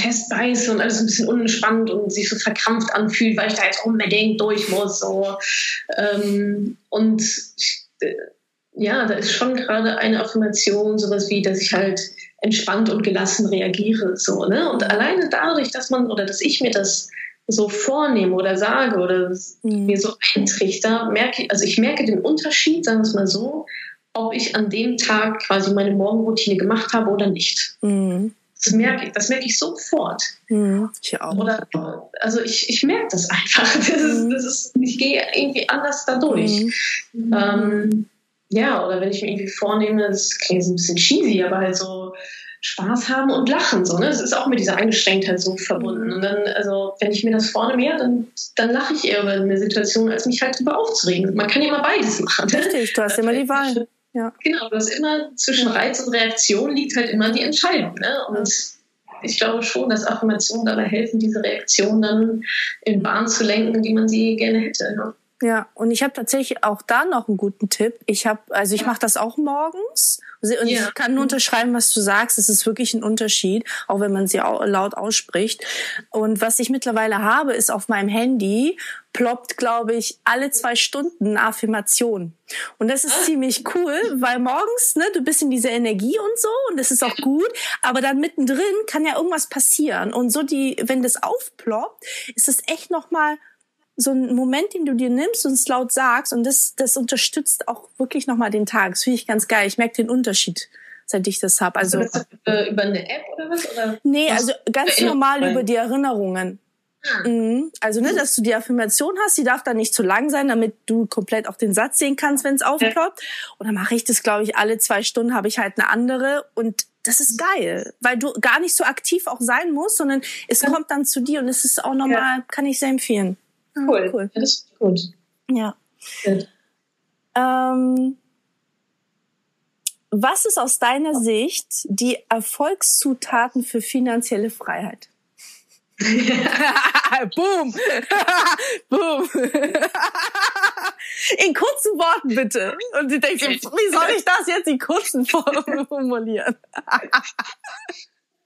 festbeiße und alles ein bisschen unentspannt und sich so verkrampft anfühlt, weil ich da jetzt unbedingt durch muss. So. Ähm, und äh, ja, da ist schon gerade eine Affirmation, sowas wie, dass ich halt entspannt und gelassen reagiere. So, ne? Und alleine dadurch, dass man oder dass ich mir das so vornehme oder sage oder mhm. mir so eintrichter, merke ich, also ich merke den Unterschied, sagen wir es mal so, ob ich an dem Tag quasi meine Morgenroutine gemacht habe oder nicht. Mhm. Das merke ich, das merke ich sofort. Mhm. Ich auch. Oder, also ich, ich merke das einfach. (laughs) Das ist, mhm. das ist, ich gehe irgendwie anders dadurch. Mhm. Ähm, ja, oder wenn ich mir irgendwie vornehme, das klingt ein bisschen cheesy, aber halt so, Spaß haben und lachen. So, ne? Das ist auch mit dieser Eingeschränktheit so verbunden. Und dann, also, wenn ich mir das vorne mehr, dann, dann lache ich eher über eine Situation, als mich halt darüber aufzuregen. Man kann ja immer beides machen. Ne? Richtig, du hast immer die Wahl. Ja. Genau, du hast immer zwischen Reiz und Reaktion liegt halt immer die Entscheidung. Ne? Und ich glaube schon, dass Affirmationen dabei helfen, diese Reaktion dann in Bahn zu lenken, die man sie gerne hätte. Ja. Ja, und ich habe tatsächlich auch da noch einen guten Tipp. Ich habe, also ich mache das auch morgens und ja. ich kann nur unterschreiben, was du sagst. Es ist wirklich ein Unterschied, auch wenn man sie laut ausspricht. Und was ich mittlerweile habe, ist auf meinem Handy ploppt, glaube ich, alle zwei Stunden eine Affirmation. Und das ist ah. ziemlich cool, weil morgens, ne, du bist in dieser Energie und so und das ist auch gut, aber dann mittendrin kann ja irgendwas passieren und so die, wenn das aufploppt, ist es echt noch mal so ein Moment, den du dir nimmst und es laut sagst und das, das unterstützt auch wirklich nochmal den Tag. Das finde ich ganz geil. Ich merke den Unterschied, seit ich das habe. Also, also äh, über eine App oder was? Oder nee, also ganz normal über die Erinnerungen. Ah. Mhm. Also, ne, dass du die Affirmation hast, die darf dann nicht zu lang sein, damit du komplett auch den Satz sehen kannst, wenn es aufploppt. Und dann mache ich das, glaube ich, alle zwei Stunden habe ich halt eine andere und das ist geil, weil du gar nicht so aktiv auch sein musst, sondern es ja. kommt dann zu dir und es ist auch normal, ja. kann ich sehr empfehlen. Cool. cool. Ja, das ist gut. Ja. Ähm, was ist aus deiner Sicht die Erfolgszutaten für finanzielle Freiheit? (laughs) Boom! (laughs) Boom! (laughs) in kurzen Worten bitte. Und sie denkt, wie soll ich das jetzt in kurzen Formen formulieren?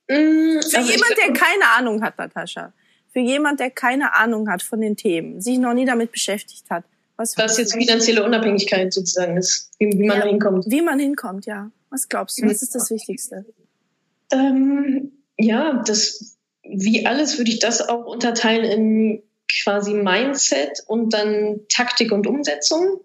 Mm, Für also jemand, der keine Ahnung hat, Natascha, für jemand, der keine Ahnung hat von den Themen, sich noch nie damit beschäftigt hat? Was, was jetzt finanzielle Unabhängigkeit sozusagen ist, wie, wie man ja, da hinkommt. Wie man hinkommt, ja. Was glaubst du? Was ist das Wichtigste? Ähm, ja, das, wie alles würde ich das auch unterteilen in quasi Mindset und dann Taktik und Umsetzung.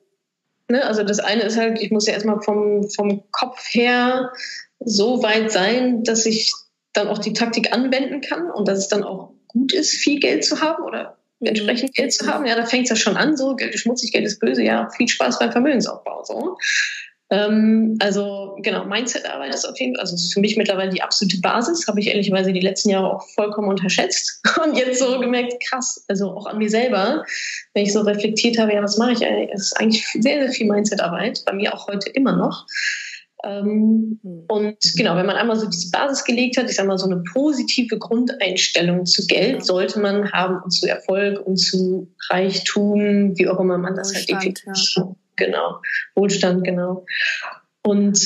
Ne? Also das eine ist halt, ich muss ja erstmal vom, vom Kopf her so weit sein, dass ich dann auch die Taktik anwenden kann und dass es dann auch gut ist, viel Geld zu haben oder mhm. entsprechend Geld zu haben. Ja, da fängt es ja schon an, so Geld ist schmutzig, Geld ist böse, ja, viel Spaß beim Vermögensaufbau. So. Ähm, also genau, Mindset-Arbeit ist auf jeden Fall, also ist für mich mittlerweile die absolute Basis, habe ich ehrlicherweise die letzten Jahre auch vollkommen unterschätzt (laughs) und jetzt so gemerkt, krass, also auch an mir selber, wenn ich so reflektiert habe, ja, was mache ich eigentlich, es ist eigentlich sehr, sehr viel Mindset-Arbeit, bei mir auch heute immer noch. Ähm, hm. und genau, wenn man einmal so diese Basis gelegt hat, ich sage mal so eine positive Grundeinstellung zu Geld sollte man haben und zu Erfolg und zu Reichtum, wie auch immer man das halt Wohlstand, halt definiert. Ja. Genau, Wohlstand, genau. Und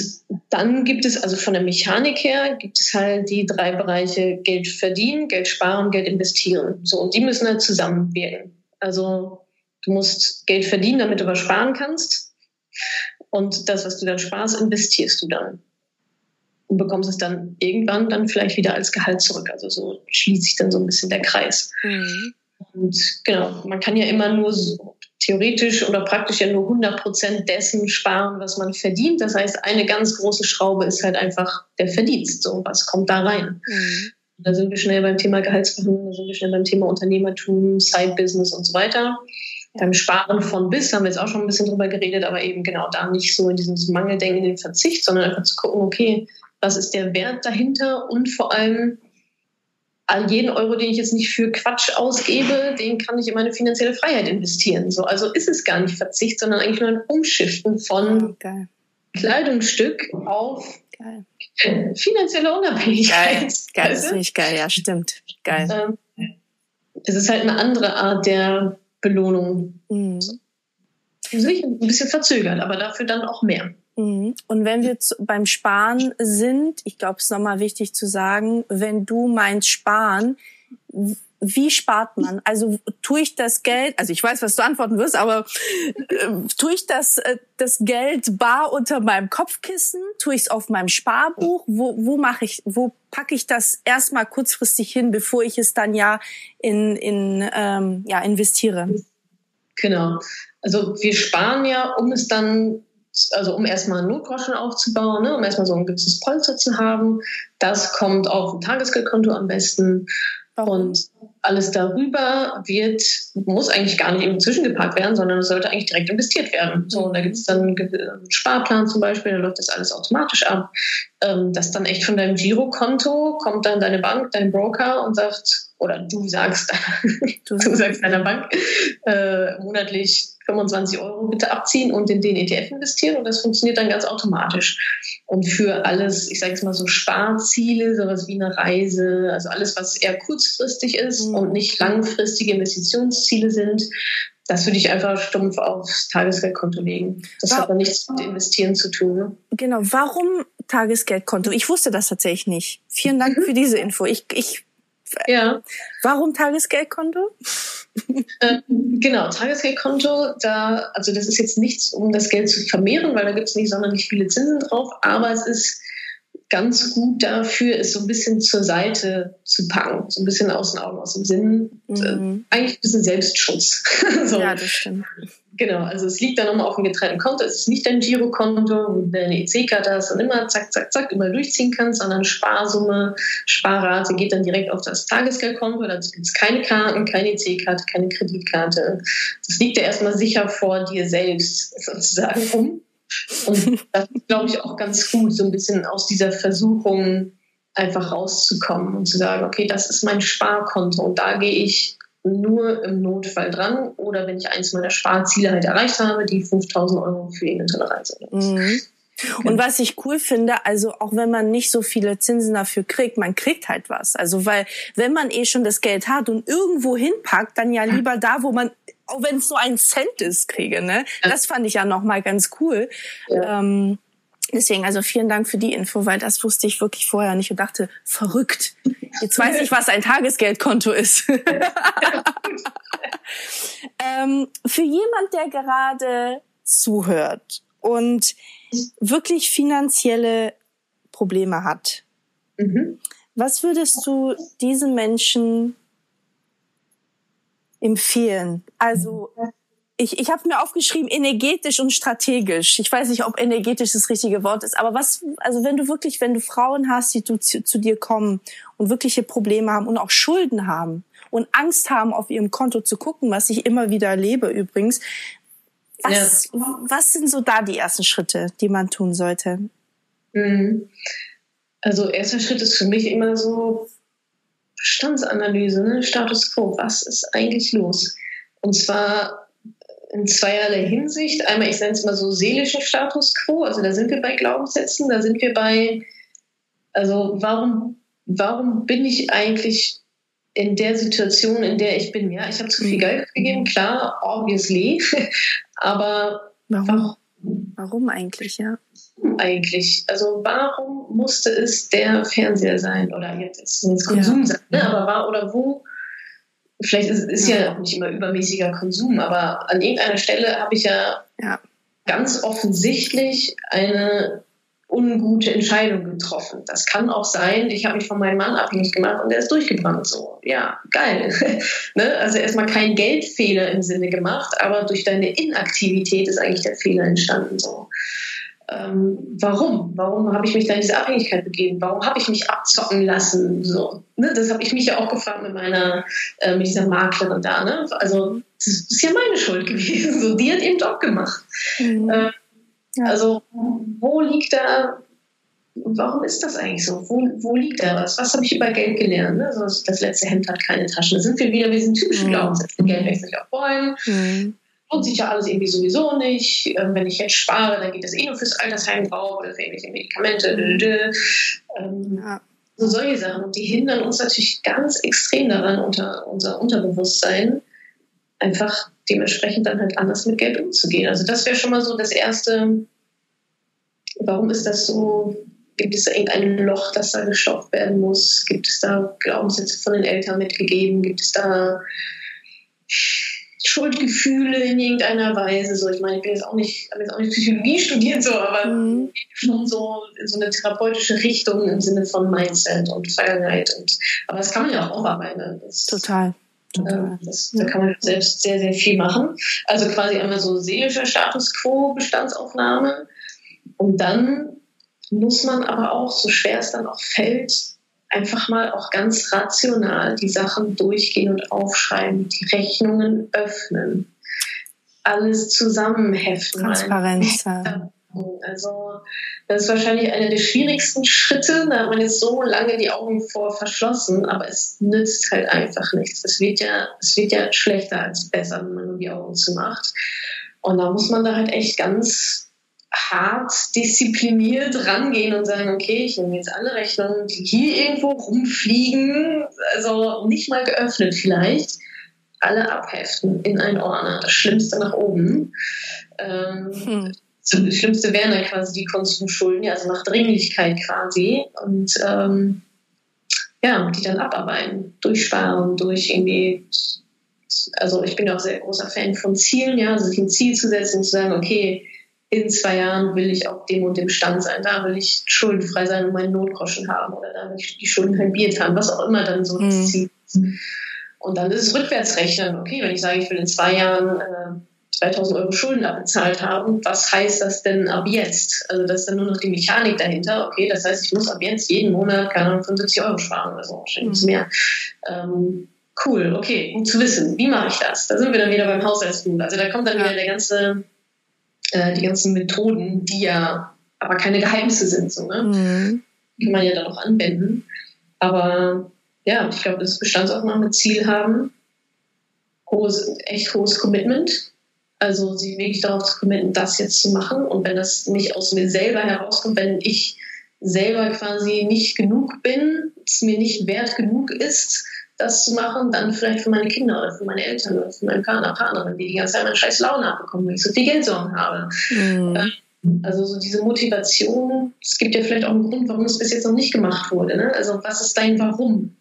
dann gibt es also von der Mechanik her gibt es halt die drei Bereiche Geld verdienen, Geld sparen, Geld investieren. So und die müssen halt zusammenwirken. Also du musst Geld verdienen, damit du was sparen kannst. Und das, was du dann sparst, investierst du dann. Und bekommst es dann irgendwann dann vielleicht wieder als Gehalt zurück. Also so schließt sich dann so ein bisschen der Kreis. Mhm. Und genau, man kann ja immer nur so theoretisch oder praktisch ja nur 100 Prozent dessen sparen, was man verdient. Das heißt, eine ganz große Schraube ist halt einfach der Verdienst. So, was kommt da rein? Mhm. Da sind wir schnell beim Thema Gehaltsverhandlung, da sind wir schnell beim Thema Unternehmertum, Side-Business und so weiter. Beim Sparen von bis haben wir jetzt auch schon ein bisschen drüber geredet, aber eben genau da nicht so in diesem Mangeldenken, in den Verzicht, sondern einfach zu gucken, okay, was ist der Wert dahinter und vor allem all jeden Euro, den ich jetzt nicht für Quatsch ausgebe, den kann ich in meine finanzielle Freiheit investieren. So, also ist es gar nicht Verzicht, sondern eigentlich nur ein Umschiften von oh, Kleidungsstück auf geil. finanzielle Unabhängigkeit. Geil, geil das (laughs) ist nicht geil, ja, stimmt. Geil. Ähm, es ist halt eine andere Art der Belohnung. Mhm. Sicher ein bisschen verzögert, aber dafür dann auch mehr. Mhm. Und wenn wir zu, beim Sparen sind, ich glaube, es ist nochmal wichtig zu sagen, wenn du meinst Sparen, wie spart man? Also tue ich das Geld, also ich weiß, was du antworten wirst, aber äh, tue ich das, äh, das Geld bar unter meinem Kopfkissen? Tue ich es auf meinem Sparbuch? Wo, wo mache ich, wo packe ich das erstmal kurzfristig hin, bevor ich es dann ja in, in ähm, ja, investiere? Genau. Also wir sparen ja, um es dann also um erstmal einen Notgroschen aufzubauen, ne, um erstmal so ein gewisses Polster zu haben. Das kommt auf ein Tagesgeldkonto am besten. Und alles darüber wird, muss eigentlich gar nicht eben zwischengepackt werden, sondern es sollte eigentlich direkt investiert werden. So, und da gibt es dann einen Sparplan zum Beispiel, da läuft das alles automatisch ab. ähm, dass dann echt von deinem Girokonto kommt dann deine Bank, dein Broker und sagt, oder du sagst, (laughs) du sagst deiner Bank, äh, monatlich 25 Euro bitte abziehen und in den ETF investieren und das funktioniert dann ganz automatisch. Und für alles, ich sage jetzt mal so Sparziele, sowas wie eine Reise, also alles, was eher kurzfristig ist. Und nicht langfristige Investitionsziele sind, das würde ich einfach stumpf aufs Tagesgeldkonto legen. Das War hat dann nichts mit Investieren zu tun. Ne? Genau. Warum Tagesgeldkonto? Ich wusste das tatsächlich nicht. Vielen Dank mhm. für diese Info. Ich, ich ja. Warum Tagesgeldkonto? (laughs) Ähm, genau, Tagesgeldkonto, da, also das ist jetzt nichts, um das Geld zu vermehren, weil da gibt es nicht sonderlich viele Zinsen drauf, aber es ist ganz gut dafür, es so ein bisschen zur Seite zu packen, so ein bisschen aus den Augen, aus dem Sinn. Mhm. Eigentlich ein bisschen Selbstschutz. (laughs) so. Ja, das stimmt. Genau, also es liegt dann nochmal auf einem getrennten Konto. Es ist nicht dein Girokonto, wo du deine EC-Karte hast und immer zack, zack, zack immer durchziehen kannst, sondern Sparsumme, Sparrate geht dann direkt auf das Tagesgeldkonto. Da gibt es keine Karten, keine EC-Karte, keine Kreditkarte. Das liegt ja erstmal sicher vor dir selbst (laughs) sozusagen um. Und das ist, glaube ich, auch ganz gut, so ein bisschen aus dieser Versuchung einfach rauszukommen und zu sagen, okay, das ist mein Sparkonto und da gehe ich nur im Notfall dran oder wenn ich eins meiner Sparziele halt erreicht habe, die 5000 Euro für irgendeine Reise. Mhm. Und was ich cool finde, also auch wenn man nicht so viele Zinsen dafür kriegt, man kriegt halt was. Also weil wenn man eh schon das Geld hat und irgendwo hinpackt, dann ja lieber da, wo man auch wenn es nur ein Cent ist, kriege. Ne? Das fand ich ja noch mal ganz cool. Ja. Ähm, deswegen also vielen Dank für die Info, weil das wusste ich wirklich vorher nicht und dachte, verrückt. Jetzt weiß ich, was ein Tagesgeldkonto ist. (laughs) ähm, für jemand, der gerade zuhört und wirklich finanzielle Probleme hat, mhm. was würdest du diesen Menschen empfehlen? Also ich, ich habe mir aufgeschrieben, energetisch und strategisch. Ich weiß nicht, ob energetisch das richtige Wort ist, aber was, also wenn du wirklich, wenn du Frauen hast, die zu, zu dir kommen und wirkliche Probleme haben und auch Schulden haben und Angst haben, auf ihrem Konto zu gucken, was ich immer wieder erlebe übrigens, was, ja. was sind so da die ersten Schritte, die man tun sollte? Mhm. Also erster Schritt ist für mich immer so Bestandsanalyse, ne? Status quo, was ist eigentlich los? Und zwar in zweierlei Hinsicht. Einmal, ich nenne es mal so seelischer Status quo, also da sind wir bei Glaubenssätzen, da sind wir bei, also warum, warum bin ich eigentlich in der Situation, in der ich bin? Ja, ich habe zu viel mhm. Geld gegeben, klar, obviously, (laughs) aber warum? Warum? Eigentlich, ja? Eigentlich. Also warum musste es der Fernseher sein oder jetzt, Konsum ja. sein? Ne? Aber war oder wo? Vielleicht ist es ja nicht immer übermäßiger Konsum, aber an irgendeiner Stelle habe ich ja, ja ganz offensichtlich eine ungute Entscheidung getroffen. Das kann auch sein, ich habe mich von meinem Mann abhängig gemacht und er ist durchgebrannt. So, ja, geil. (laughs) ne? Also erstmal kein Geldfehler im Sinne gemacht, aber durch deine Inaktivität ist eigentlich der Fehler entstanden. So. Ähm, warum? Warum habe ich mich da in diese Abhängigkeit begeben? Warum habe ich mich abzocken lassen? So, ne? Das habe ich mich ja auch gefragt mit meiner, äh, mit dieser Maklerin da. Ne? Also das ist ja meine Schuld (laughs) gewesen. So, die hat ihren Job gemacht. Mhm. Äh, ja. Also wo liegt da, warum ist das eigentlich so? Wo, wo liegt da was? Was habe ich über Geld gelernt? Ne? Also das letzte Hemd hat keine Taschen. Da sind wir wieder mit diesen typischen mhm. Glaubenssätzen. Geld wächst nicht auf Bäumen. Mhm. Lohnt sich ja alles irgendwie sowieso nicht. Ähm, wenn ich jetzt spare, dann geht das eh nur fürs Altersheim drauf oder für irgendwelche Medikamente. Ähm, ja. So solche Sachen. Und die hindern uns natürlich ganz extrem daran, unter unser Unterbewusstsein einfach dementsprechend dann halt anders mit Geld umzugehen. Also das wäre schon mal so das Erste. Warum ist das so? Gibt es da irgendein Loch, das da gestopft werden muss? Gibt es da Glaubenssätze von den Eltern mitgegeben? Gibt es da Schuldgefühle in irgendeiner Weise? So, ich meine, ich bin jetzt auch nicht, habe jetzt auch nicht Psychologie studiert, so, aber mhm. schon so in so eine therapeutische Richtung im Sinne von Mindset und Vergangenheit. Und, aber das kann man ja auch aufarbeiten. Total. Ähm, das, da kann man selbst sehr, sehr viel machen. Also quasi einmal so seelischer Status quo, Bestandsaufnahme. Und dann muss man aber auch, so schwer es dann auch fällt, einfach mal auch ganz rational die Sachen durchgehen und aufschreiben, die Rechnungen öffnen, alles zusammenheften. Transparenz. Also Das ist wahrscheinlich einer der schwierigsten Schritte. Da hat man jetzt so lange die Augen vor verschlossen, aber es nützt halt einfach nichts. Es wird ja, es wird ja schlechter als besser, wenn man nur die Augen zumacht. Und da muss man da halt echt ganz hart diszipliniert rangehen und sagen, okay, ich nehme jetzt alle Rechnungen, die hier irgendwo rumfliegen, also nicht mal geöffnet vielleicht, alle abheften in einen Ordner, das Schlimmste nach oben. Ähm, hm. Das Schlimmste wären dann quasi die Konsumschulden, ja, also nach Dringlichkeit quasi. Und ähm, ja, die dann abarbeiten, durchsparen, durch irgendwie also ich bin auch sehr großer Fan von Zielen, ja, also sich ein Ziel zu setzen und zu sagen, okay, in zwei Jahren will ich auf dem und dem Stand sein, da will ich schuldenfrei sein und meinen Notgroschen haben oder da will ich die Schulden halbiert haben, was auch immer dann so das mhm. Ziel ist. Und dann ist es rückwärtsrechnen. Okay, wenn ich sage, ich will in zwei Jahren äh, 2000 Euro Schulden abbezahlt haben, was heißt das denn ab jetzt? Also das ist dann nur noch die Mechanik dahinter. Okay, das heißt, ich muss ab jetzt jeden Monat, keine Ahnung, 75 Euro sparen oder so, wahrscheinlich mhm. mehr. Ähm, cool, okay, gut zu wissen. Wie mache ich das? Da sind wir dann wieder beim Haushaltsbuch. Also da kommt dann wieder der ganze, äh, die ganzen Methoden, die ja aber keine Geheimnisse sind. So, ne? Mhm. Die kann man ja dann auch anwenden. Aber ja, ich glaube, das Bestandsaufnahme Ziel haben, hohes, echt hohes Commitment. Also sich wirklich darauf zu committen, das jetzt zu machen. Und wenn das nicht aus mir selber herauskommt, wenn ich selber quasi nicht genug bin, es mir nicht wert genug ist, das zu machen, dann vielleicht für meine Kinder oder für meine Eltern oder für meinen Partner, Partnerin, die die ganze Zeit meine scheiß Laune abbekommen, weil ich so viel Geldsorgen habe. Mhm. Also so diese Motivation, es gibt ja vielleicht auch einen Grund, warum es bis jetzt noch nicht gemacht wurde. Ne? Also was ist dein Warum?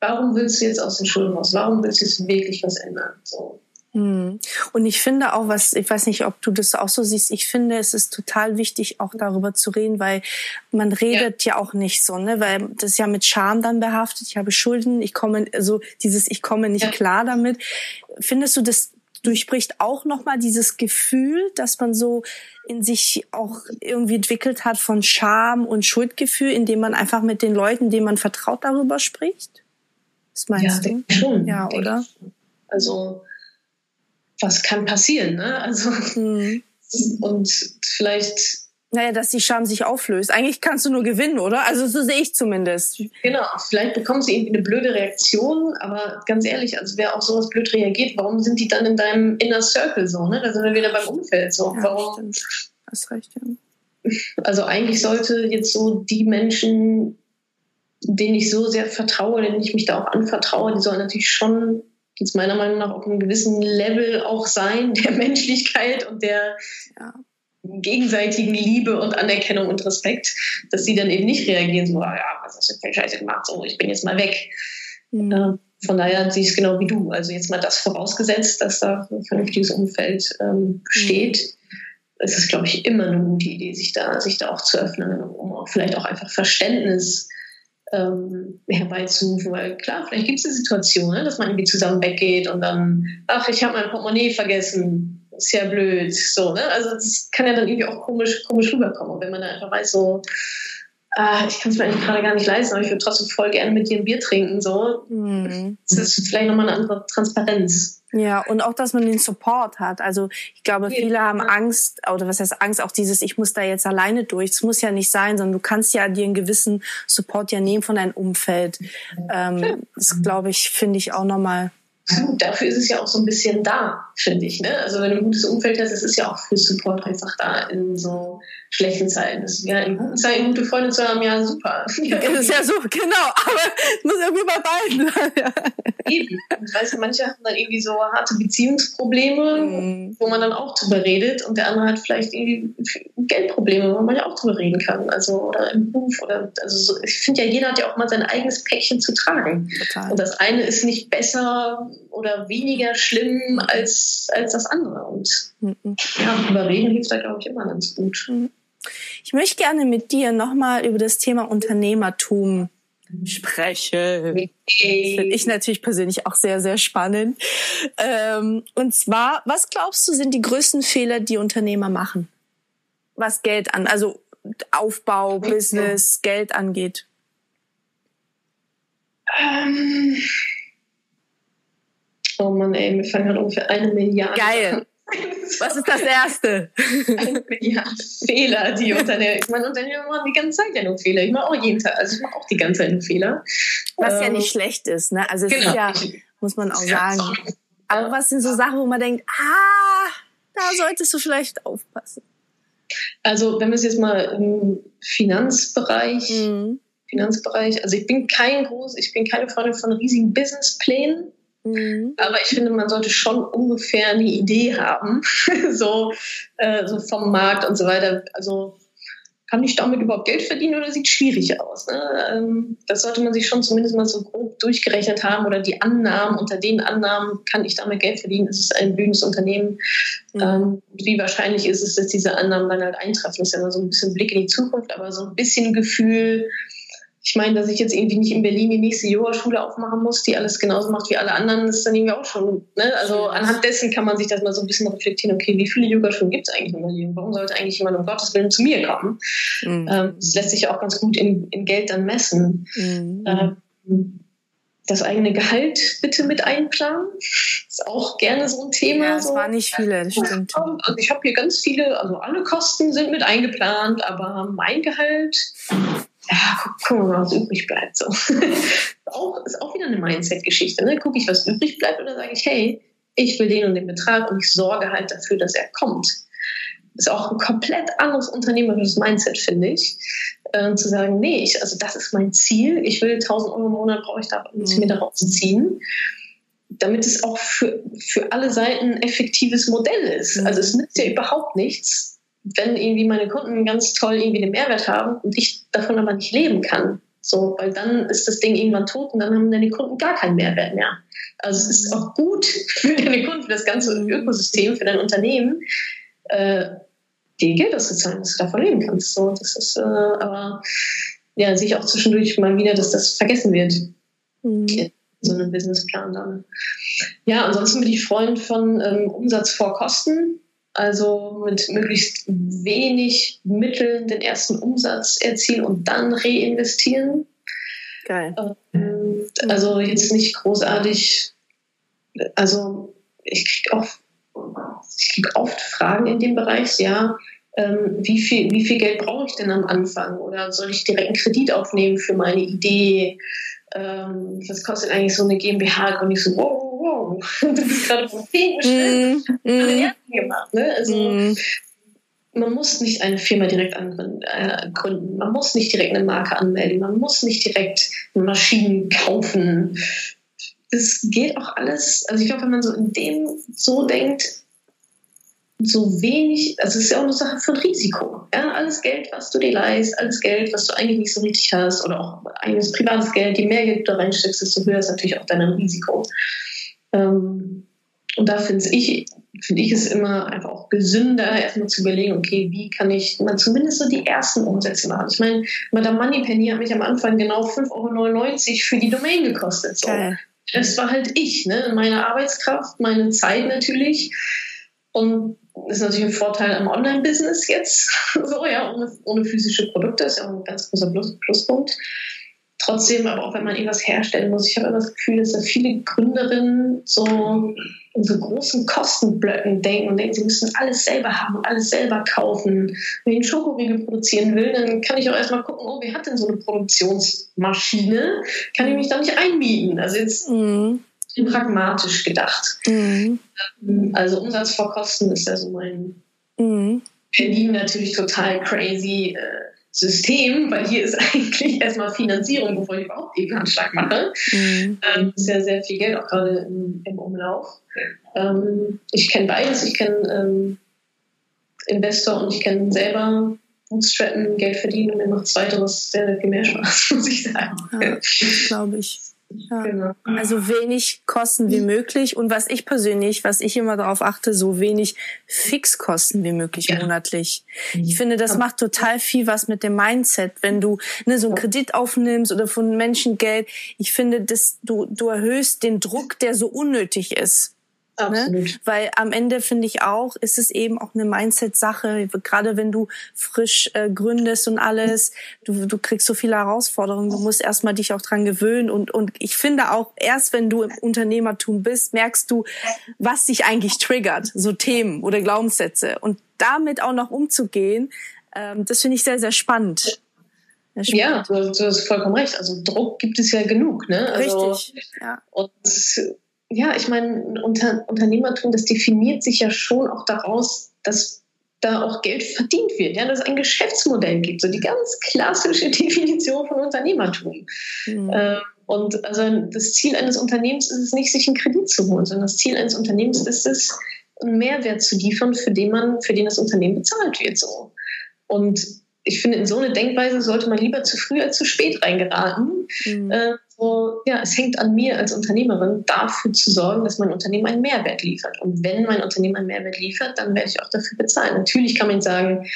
Warum willst du jetzt aus den Schulen raus? Warum willst du jetzt wirklich was ändern? So. Hm. Und ich finde auch, was, ich weiß nicht, ob du das auch so siehst, ich finde, es ist total wichtig, auch darüber zu reden, weil man redet ja, ja auch nicht so, ne, weil das ist ja mit Scham dann behaftet. Ich habe Schulden, ich komme, also dieses, ich komme nicht ja. klar damit. Findest du, das durchbricht auch nochmal dieses Gefühl, dass man so in sich auch irgendwie entwickelt hat von Scham und Schuldgefühl, indem man einfach mit den Leuten, denen man vertraut, darüber spricht? Was meinst ja, du? Schon, ja, oder? Also, was kann passieren, ne? Also, mhm. und vielleicht. Naja, dass die Scham sich auflöst. Eigentlich kannst du nur gewinnen, oder? Also so sehe ich zumindest. Genau, vielleicht bekommen sie irgendwie eine blöde Reaktion, aber ganz ehrlich, also wer auf sowas blöd reagiert, warum sind die dann in deinem Inner Circle so? Ne? Da sind wir wieder beim Umfeld so. Ja, warum? Stimmt. Hast recht, ja. (laughs) Also eigentlich sollte jetzt so die Menschen, denen ich so sehr vertraue, denen ich mich da auch anvertraue, die sollen natürlich schon jetzt meiner Meinung nach auf einem gewissen Level auch sein, der (laughs) Menschlichkeit und der ja. gegenseitigen Liebe und Anerkennung und Respekt, dass sie dann eben nicht reagieren, so, ah, ja, was hast du für Scheiße gemacht, so, ich bin jetzt mal weg. Mhm. Äh, von daher sehe ich es genau wie du. Also jetzt mal das vorausgesetzt, dass da ein vernünftiges Umfeld ähm, besteht. Mhm. Es ist, glaube ich, immer eine gute Idee, sich da, sich da auch zu öffnen, um auch vielleicht auch einfach Verständnis ähm, herbeizurufen. Weil klar, vielleicht gibt es eine Situation, ne, dass man irgendwie zusammen weggeht und dann, ach, ich habe mein Portemonnaie vergessen. Ist ja blöd. So, ne? Also das kann ja dann irgendwie auch komisch, komisch rüberkommen. Wenn man dann einfach weiß, so, ah, ich kann es mir eigentlich gerade gar nicht leisten, aber ich würde trotzdem voll gerne mit dir ein Bier trinken. So. Mhm. Das ist vielleicht nochmal eine andere Transparenz. Ja, und auch, dass man den Support hat. Also ich glaube, viele haben Angst, oder was heißt Angst, auch dieses, ich muss da jetzt alleine durch. Es muss ja nicht sein, sondern du kannst ja dir einen gewissen Support ja nehmen von deinem Umfeld. Ähm, das glaube ich, finde ich auch nochmal dafür ist es ja auch so ein bisschen da, finde ich. Ne? Also wenn du ein gutes Umfeld hast, ist es ja auch für Support einfach da in so schlechten Zeiten. Ja in guten Zeiten gute Freunde zu haben, ja super. Ja, (laughs) das ist ja so, genau, aber es muss irgendwie bei beiden. Eben. Weißt du, manche haben dann irgendwie so harte Beziehungsprobleme, mhm. wo man dann auch drüber redet und der andere hat vielleicht irgendwie Geldprobleme, wo man ja auch drüber reden kann. Also oder im Beruf oder also so, ich finde ja, jeder hat ja auch mal sein eigenes Päckchen zu tragen. Total. Und das eine ist nicht besser oder weniger schlimm als, als das andere. Und mhm. ja, überreden hilft da, glaube ich, immer ganz gut. Mhm. Ich möchte gerne mit dir nochmal über das Thema Unternehmertum sprechen. Okay. Finde ich natürlich persönlich auch sehr, sehr spannend. Ähm, und zwar, was glaubst du, sind die größten Fehler, die Unternehmer machen? Was Geld an, also Aufbau, Business, Geld angeht? Ähm Oh Mann, ey, wir fangen halt ungefähr eine Milliarde. Geil. Was ist das Erste? (laughs) ja, Fehler, die Unternehmer, ich meine, Unternehmer machen die ganze Zeit ja nur Fehler. Ich mache auch jeden Tag, also ich mache auch die ganze Zeit nur Fehler. Was ähm, ja nicht schlecht ist, ne? Also es genau. ist ja, muss man auch sagen. Aber was sind so Sachen, wo man denkt, ah, da solltest du vielleicht aufpassen? Also wenn wir es jetzt mal im Finanzbereich, mhm. Finanzbereich, also ich bin kein groß, ich bin keine Freundin von riesigen Businessplänen. Mhm. Aber ich finde, man sollte schon ungefähr eine Idee haben, (laughs) so, äh, so vom Markt und so weiter. Also kann ich damit überhaupt Geld verdienen oder sieht schwierig aus? Ne? Ähm, das sollte man sich schon zumindest mal so grob durchgerechnet haben oder die Annahmen, unter den Annahmen kann ich damit Geld verdienen, ist es ein blühendes Unternehmen. Mhm. Ähm, wie wahrscheinlich ist es, dass diese Annahmen dann halt eintreffen? Das ist ja immer so ein bisschen Blick in die Zukunft, aber so ein bisschen Gefühl, ich meine, dass ich jetzt irgendwie nicht in Berlin die nächste Yoga-Schule aufmachen muss, die alles genauso macht wie alle anderen, ist dann irgendwie auch schon. Ne? Also anhand dessen kann man sich das mal so ein bisschen reflektieren, okay, wie viele Yoga-Schulen gibt es eigentlich in Berlin? Warum sollte eigentlich jemand um Gottes Willen zu mir kommen? Mhm. Ähm, das lässt sich ja auch ganz gut in, in Geld dann messen. Mhm. Ähm, das eigene Gehalt bitte mit einplanen. Ist auch gerne so ein Thema. Ja, es so. waren nicht viele, das stimmt. Also ich habe hier ganz viele, also alle Kosten sind mit eingeplant, aber mein Gehalt ja, guck, guck mal, was übrig bleibt. So. (laughs) auch, ist auch wieder eine Mindset-Geschichte. Ne? Gucke ich, was übrig bleibt, oder sage ich, hey, ich will den und den Betrag und ich sorge halt dafür, dass er kommt. Ist auch ein komplett anderes unternehmerisches Mindset, finde ich. Äh, zu sagen, nee, ich, also das ist mein Ziel. Ich will 1000 Euro im Monat, brauche ich da, muss ich mir daraus ziehen damit es auch für, für alle Seiten ein effektives Modell ist. Also es nützt ja überhaupt nichts, wenn irgendwie meine Kunden ganz toll irgendwie den Mehrwert haben und ich davon aber nicht leben kann. So, weil dann ist das Ding irgendwann tot und dann haben deine Kunden gar keinen Mehrwert mehr. Also es ist auch gut für deine Kunden, für das ganze Ökosystem, für dein Unternehmen, äh, dir Geld auszuzahlen, dass du davon leben kannst. So, das ist äh, aber ja, sehe ich auch zwischendurch mal wieder, dass das vergessen wird. Mhm. So einem Businessplan dann. Ja, ansonsten bin ich Freund von ähm, Umsatz vor Kosten. Also mit möglichst wenig Mitteln den ersten Umsatz erzielen und dann reinvestieren. Geil. Ähm, also jetzt nicht großartig. Also ich kriege auch ich krieg oft Fragen in dem Bereich, ja, ähm, wie, viel, wie viel Geld brauche ich denn am Anfang? Oder soll ich direkt einen Kredit aufnehmen für meine Idee? Ähm, was kostet eigentlich so eine GmbH? Und ich so, wow, wow, (laughs) du bist gerade vom zehnten Schritt mm, gemacht. Ne? Also, mm. Man muss nicht eine Firma direkt äh, gründen, man muss nicht direkt eine Marke anmelden, man muss nicht direkt Maschinen kaufen. Das geht auch alles, also ich glaube, wenn man so in dem so denkt, so wenig, also es ist ja auch eine Sache von Risiko. Ja? Alles Geld, was du dir leist, alles Geld, was du eigentlich nicht so richtig hast, oder auch eigenes privates Geld, je mehr Geld du da reinsteckst, desto höher ist natürlich auch dein Risiko. Ähm, und da finde ich, finde ich es immer einfach auch gesünder, erstmal zu überlegen, okay, wie kann ich mal zumindest so die ersten Umsätze machen. Ich meine, Madame Moneypenny hat mich am Anfang genau 5,99 Euro für die Domain gekostet. So. Das war halt ich, ne? meine Arbeitskraft, meine Zeit natürlich. Und das ist natürlich ein Vorteil im Online-Business jetzt, (laughs) so ja, ohne, ohne physische Produkte, ist ja auch ein ganz großer Plus, Pluspunkt trotzdem, aber auch wenn man irgendwas herstellen muss, ich habe immer das Gefühl, dass da viele Gründerinnen so in so großen Kostenblöcken denken und denken, sie müssen alles selber haben alles selber kaufen. Wenn ich einen Schokoriegel produzieren will, dann kann ich auch erstmal gucken, oh, wer hat denn so eine Produktionsmaschine? Kann ich mich da nicht einmieten? Also jetzt mhm. pragmatisch gedacht. Mhm. Also Umsatz vor Kosten ist ja so mein mhm. Berlin natürlich total crazy. Äh, System, weil hier ist (laughs) eigentlich erstmal Finanzierung, bevor ich überhaupt den Handschlag mache. Mhm. Ähm, ist ja sehr viel Geld auch gerade im, im Umlauf. Ähm, ich kenne beides. Ich kenne ähm, Investor und ich kenne selber Bootstrappen, Geld verdienen und mir macht zweiteres sehr, sehr viel mehr Spaß, (laughs) muss ich sagen. Ja, glaube ich. Ja. Genau. Also wenig Kosten wie möglich und was ich persönlich, was ich immer darauf achte, so wenig Fixkosten wie möglich ja. monatlich. Ich mhm. finde, das macht total viel was mit dem Mindset, wenn du ne, so einen Kredit aufnimmst oder von Menschen Geld. Ich finde, dass du, du erhöhst den Druck, der so unnötig ist. Ne? Weil am Ende finde ich auch, ist es eben auch eine Mindset-Sache. Gerade wenn du frisch äh, gründest und alles, du, du kriegst so viele Herausforderungen. Du musst erstmal dich auch dran gewöhnen. Und, und ich finde auch, erst wenn du im Unternehmertum bist, merkst du, was dich eigentlich triggert. So Themen oder Glaubenssätze. Und damit auch noch umzugehen, ähm, das finde ich sehr, sehr spannend. Ja, du, du hast vollkommen recht. Also Druck gibt es ja genug. Ne? Also, Richtig. Ja. Und ja, ich meine, Unter Unternehmertum, das definiert sich ja schon auch daraus, dass da auch Geld verdient wird, ja, dass es ein Geschäftsmodell gibt, so die ganz klassische (laughs) Definition von Unternehmertum. Mhm. Ähm, und also das Ziel eines Unternehmens ist es nicht, sich einen Kredit zu holen, sondern das Ziel eines Unternehmens ist es, einen Mehrwert zu liefern, für den man, für den das Unternehmen bezahlt wird. So. Und ich finde, in so eine Denkweise sollte man lieber zu früh als zu spät reingeraten. Mhm. Äh, so, ja, es hängt an mir als Unternehmerin, dafür zu sorgen, dass mein Unternehmen einen Mehrwert liefert. Und wenn mein Unternehmen einen Mehrwert liefert, dann werde ich auch dafür bezahlen. Natürlich kann man sagen,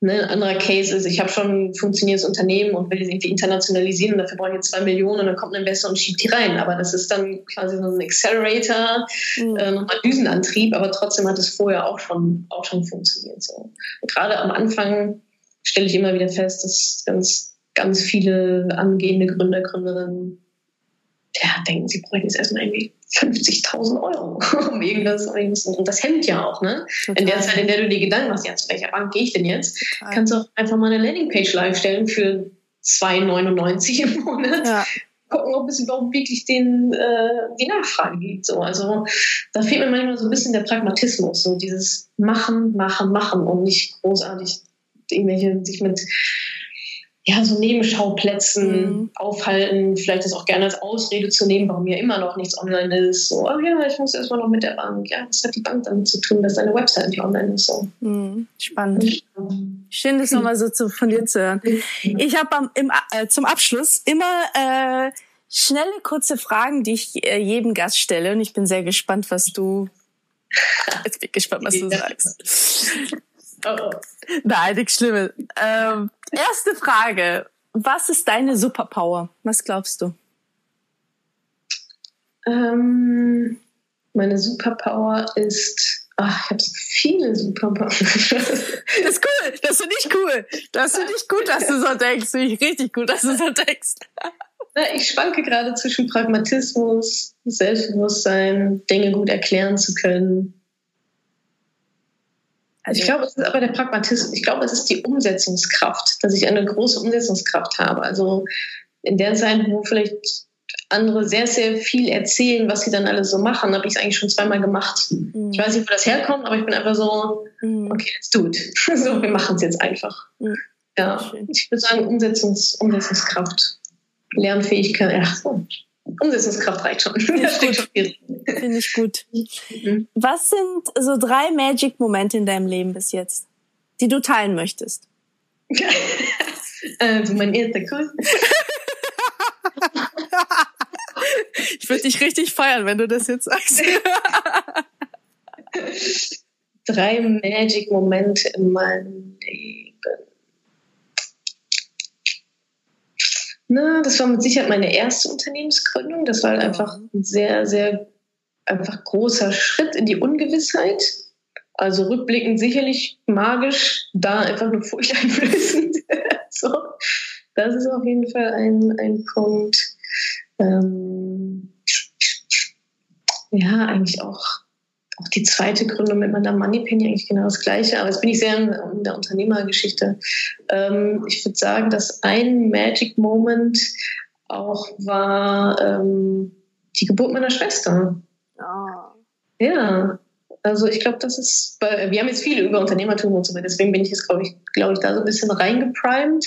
ne, ein anderer Case ist, ich habe schon ein funktionierendes Unternehmen und will es irgendwie internationalisieren und dafür brauche ich jetzt zwei Millionen und dann kommt ein Investor und schiebt die rein. Aber das ist dann quasi so ein Accelerator, mhm. äh, nochmal Düsenantrieb, aber trotzdem hat es vorher auch schon, auch schon funktioniert. So. Gerade am Anfang stelle ich immer wieder fest, dass ganz, ganz viele angehende Gründer, Gründerinnen ja, denken, sie bräuchten jetzt erstmal irgendwie 50.000 Euro, (laughs) um irgendwas, und das hemmt ja auch, ne? Total. In der Zeit, in der du dir Gedanken machst, ja, zu welcher Bank gehe ich denn jetzt, Total. kannst du auch einfach mal eine Landingpage live stellen für 2,99 im Monat. Ja. Gucken, ob es überhaupt wirklich den, äh, die Nachfrage gibt. So. Also da fehlt mir manchmal so ein bisschen der Pragmatismus, so dieses Machen, Machen, Machen und nicht großartig irgendwelche sich mit ja, so Nebenschauplätzen mhm. aufhalten, vielleicht das auch gerne als Ausrede zu nehmen, warum ja immer noch nichts online ist. So, oh ja, ich muss erstmal noch mit der Bank. Ja, was hat die Bank damit zu tun, dass deine Website nicht online ist? So. Mhm. Spannend. Schön, das nochmal so zu, von dir zu hören. Ich habe äh, zum Abschluss immer äh, schnelle, kurze Fragen, die ich äh, jedem Gast stelle. Und ich bin sehr gespannt, was du. (laughs) Jetzt bin ich gespannt, was du sagst. Oh, oh. Nein, nichts Schlimmes. Ähm, erste Frage. Was ist deine Superpower? Was glaubst du? Ähm, meine Superpower ist, ach, ich habe so viele Superpower. (laughs) das ist cool, das finde ich cool. Das finde ich gut, dass du so denkst. Finde ich richtig gut, dass du so denkst. Ich schwanke gerade zwischen Pragmatismus, Selbstbewusstsein, Dinge gut erklären zu können also ich glaube, es ist aber der Pragmatismus. Ich glaube, es ist die Umsetzungskraft, dass ich eine große Umsetzungskraft habe. Also in der Zeit, wo vielleicht andere sehr, sehr viel erzählen, was sie dann alles so machen, habe ich es eigentlich schon zweimal gemacht. Mhm. Ich weiß nicht, wo das herkommt, aber ich bin einfach so, mhm. okay, let's do it. (laughs) so, wir machen es jetzt einfach. Mhm. Ja, ich würde sagen, Umsetzungs Umsetzungskraft, Lernfähigkeit, ja, so. Umsetzungskraft reicht schon. Finde ich, Find ich gut. Mhm. Was sind so drei Magic-Momente in deinem Leben bis jetzt, die du teilen möchtest? (laughs) also mein erster Kurs. (laughs) ich würde dich richtig feiern, wenn du das jetzt sagst. (laughs) drei Magic-Momente in meinem Leben. Na, das war mit Sicherheit meine erste Unternehmensgründung. Das war halt einfach ein sehr, sehr einfach großer Schritt in die Ungewissheit. Also rückblickend sicherlich magisch, da einfach nur furchteinflößend. (laughs) (laughs) so, das ist auf jeden Fall ein, ein Punkt. Ähm, ja, eigentlich auch auch die zweite Gründung mit Madame Moneypenny eigentlich genau das Gleiche. Aber jetzt bin ich sehr in, der Unternehmergeschichte. Ähm, ich würde sagen, dass ein Magic Moment auch war ähm, die Geburt meiner Schwester. Oh. Ja, also ich glaube, das ist, weil wir haben jetzt viele über Unternehmertum und so weiter, deswegen bin ich jetzt, glaube ich, glaube ich, da so ein bisschen reingeprimed.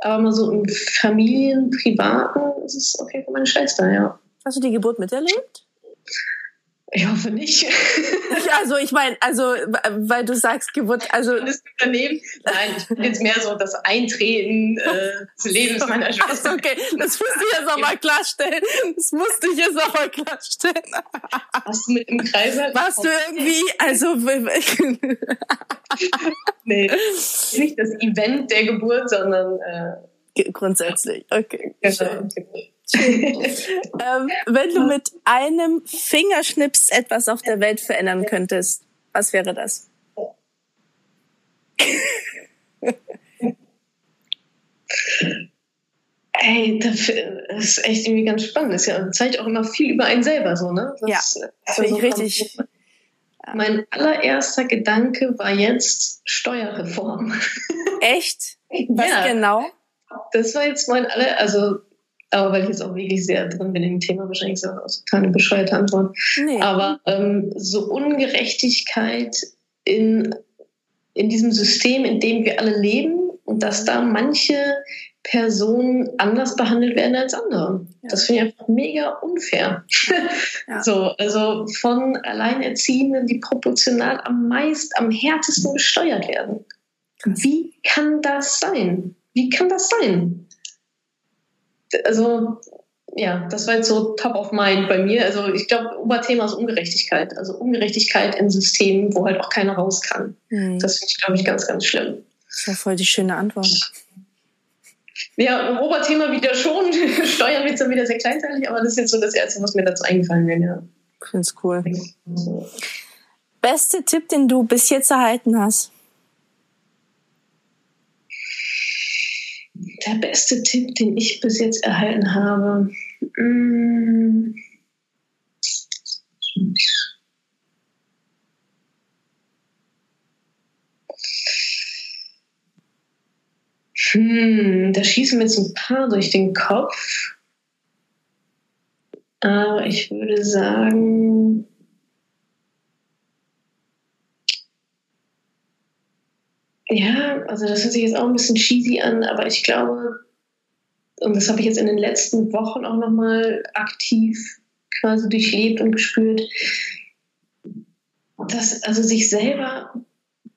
Aber so im Familien, Privaten ist es jeden Fall meine Schwester, ja. Hast du die Geburt miterlebt? Ich hoffe nicht. (laughs) Ja, also ich meine, also weil du sagst Geburt, also das Unternehmen. Nein, ich bin jetzt mehr so das Eintreten äh, des Lebens meiner Schwester. Okay, das musste ich jetzt auch mal klarstellen. Das musste ich jetzt auch mal klarstellen. Hast du mit im Kreis? Warst du irgendwie, also nee, nicht das Event der Geburt, sondern äh, grundsätzlich. Okay. Genau. (laughs) ähm, wenn du mit einem Fingerschnips etwas auf der Welt verändern könntest, was wäre das? Ey, das ist echt irgendwie ganz spannend. Das ja, zeigt auch immer viel über einen selber so, ne? Das, ja, das finde ich richtig. Mein allererster Gedanke war jetzt Steuerreform. (laughs) Echt? Was ja, genau? Das war jetzt mein aller, also, aber weil ich jetzt auch wirklich sehr drin bin im Thema, wahrscheinlich so total eine bescheuerte Antwort. Nee. Aber ähm, so Ungerechtigkeit in, in diesem System, in dem wir alle leben und dass da manche Personen anders behandelt werden als andere. Ja. Das finde ich einfach mega unfair. Ja. (laughs) So, also von Alleinerziehenden, die proportional am meisten, am härtesten gesteuert werden. Wie kann das sein? Wie kann das sein? Also, ja, das war jetzt so top of mind bei mir. Also ich glaube, Oberthema ist Ungerechtigkeit. Also Ungerechtigkeit in Systemen, wo halt auch keiner raus kann. Mhm. Das finde ich, glaube ich, ganz, ganz schlimm. Das war voll die schöne Antwort. Ja, Oberthema wieder schon. (laughs) Steuern wird dann wieder sehr kleinteilig, aber das ist jetzt so das Erste, was mir dazu eingefallen wäre. Ja. Ich finde es cool. Beste Tipp, den du bis jetzt erhalten hast? Der beste Tipp, den ich bis jetzt erhalten habe. Mmh. Hm, da schießen mir jetzt ein paar durch den Kopf. Aber ich würde sagen, ja, also das hört sich jetzt auch ein bisschen cheesy an, aber ich glaube, und das habe ich jetzt in den letzten Wochen auch nochmal aktiv quasi durchlebt und gespürt, dass also sich selber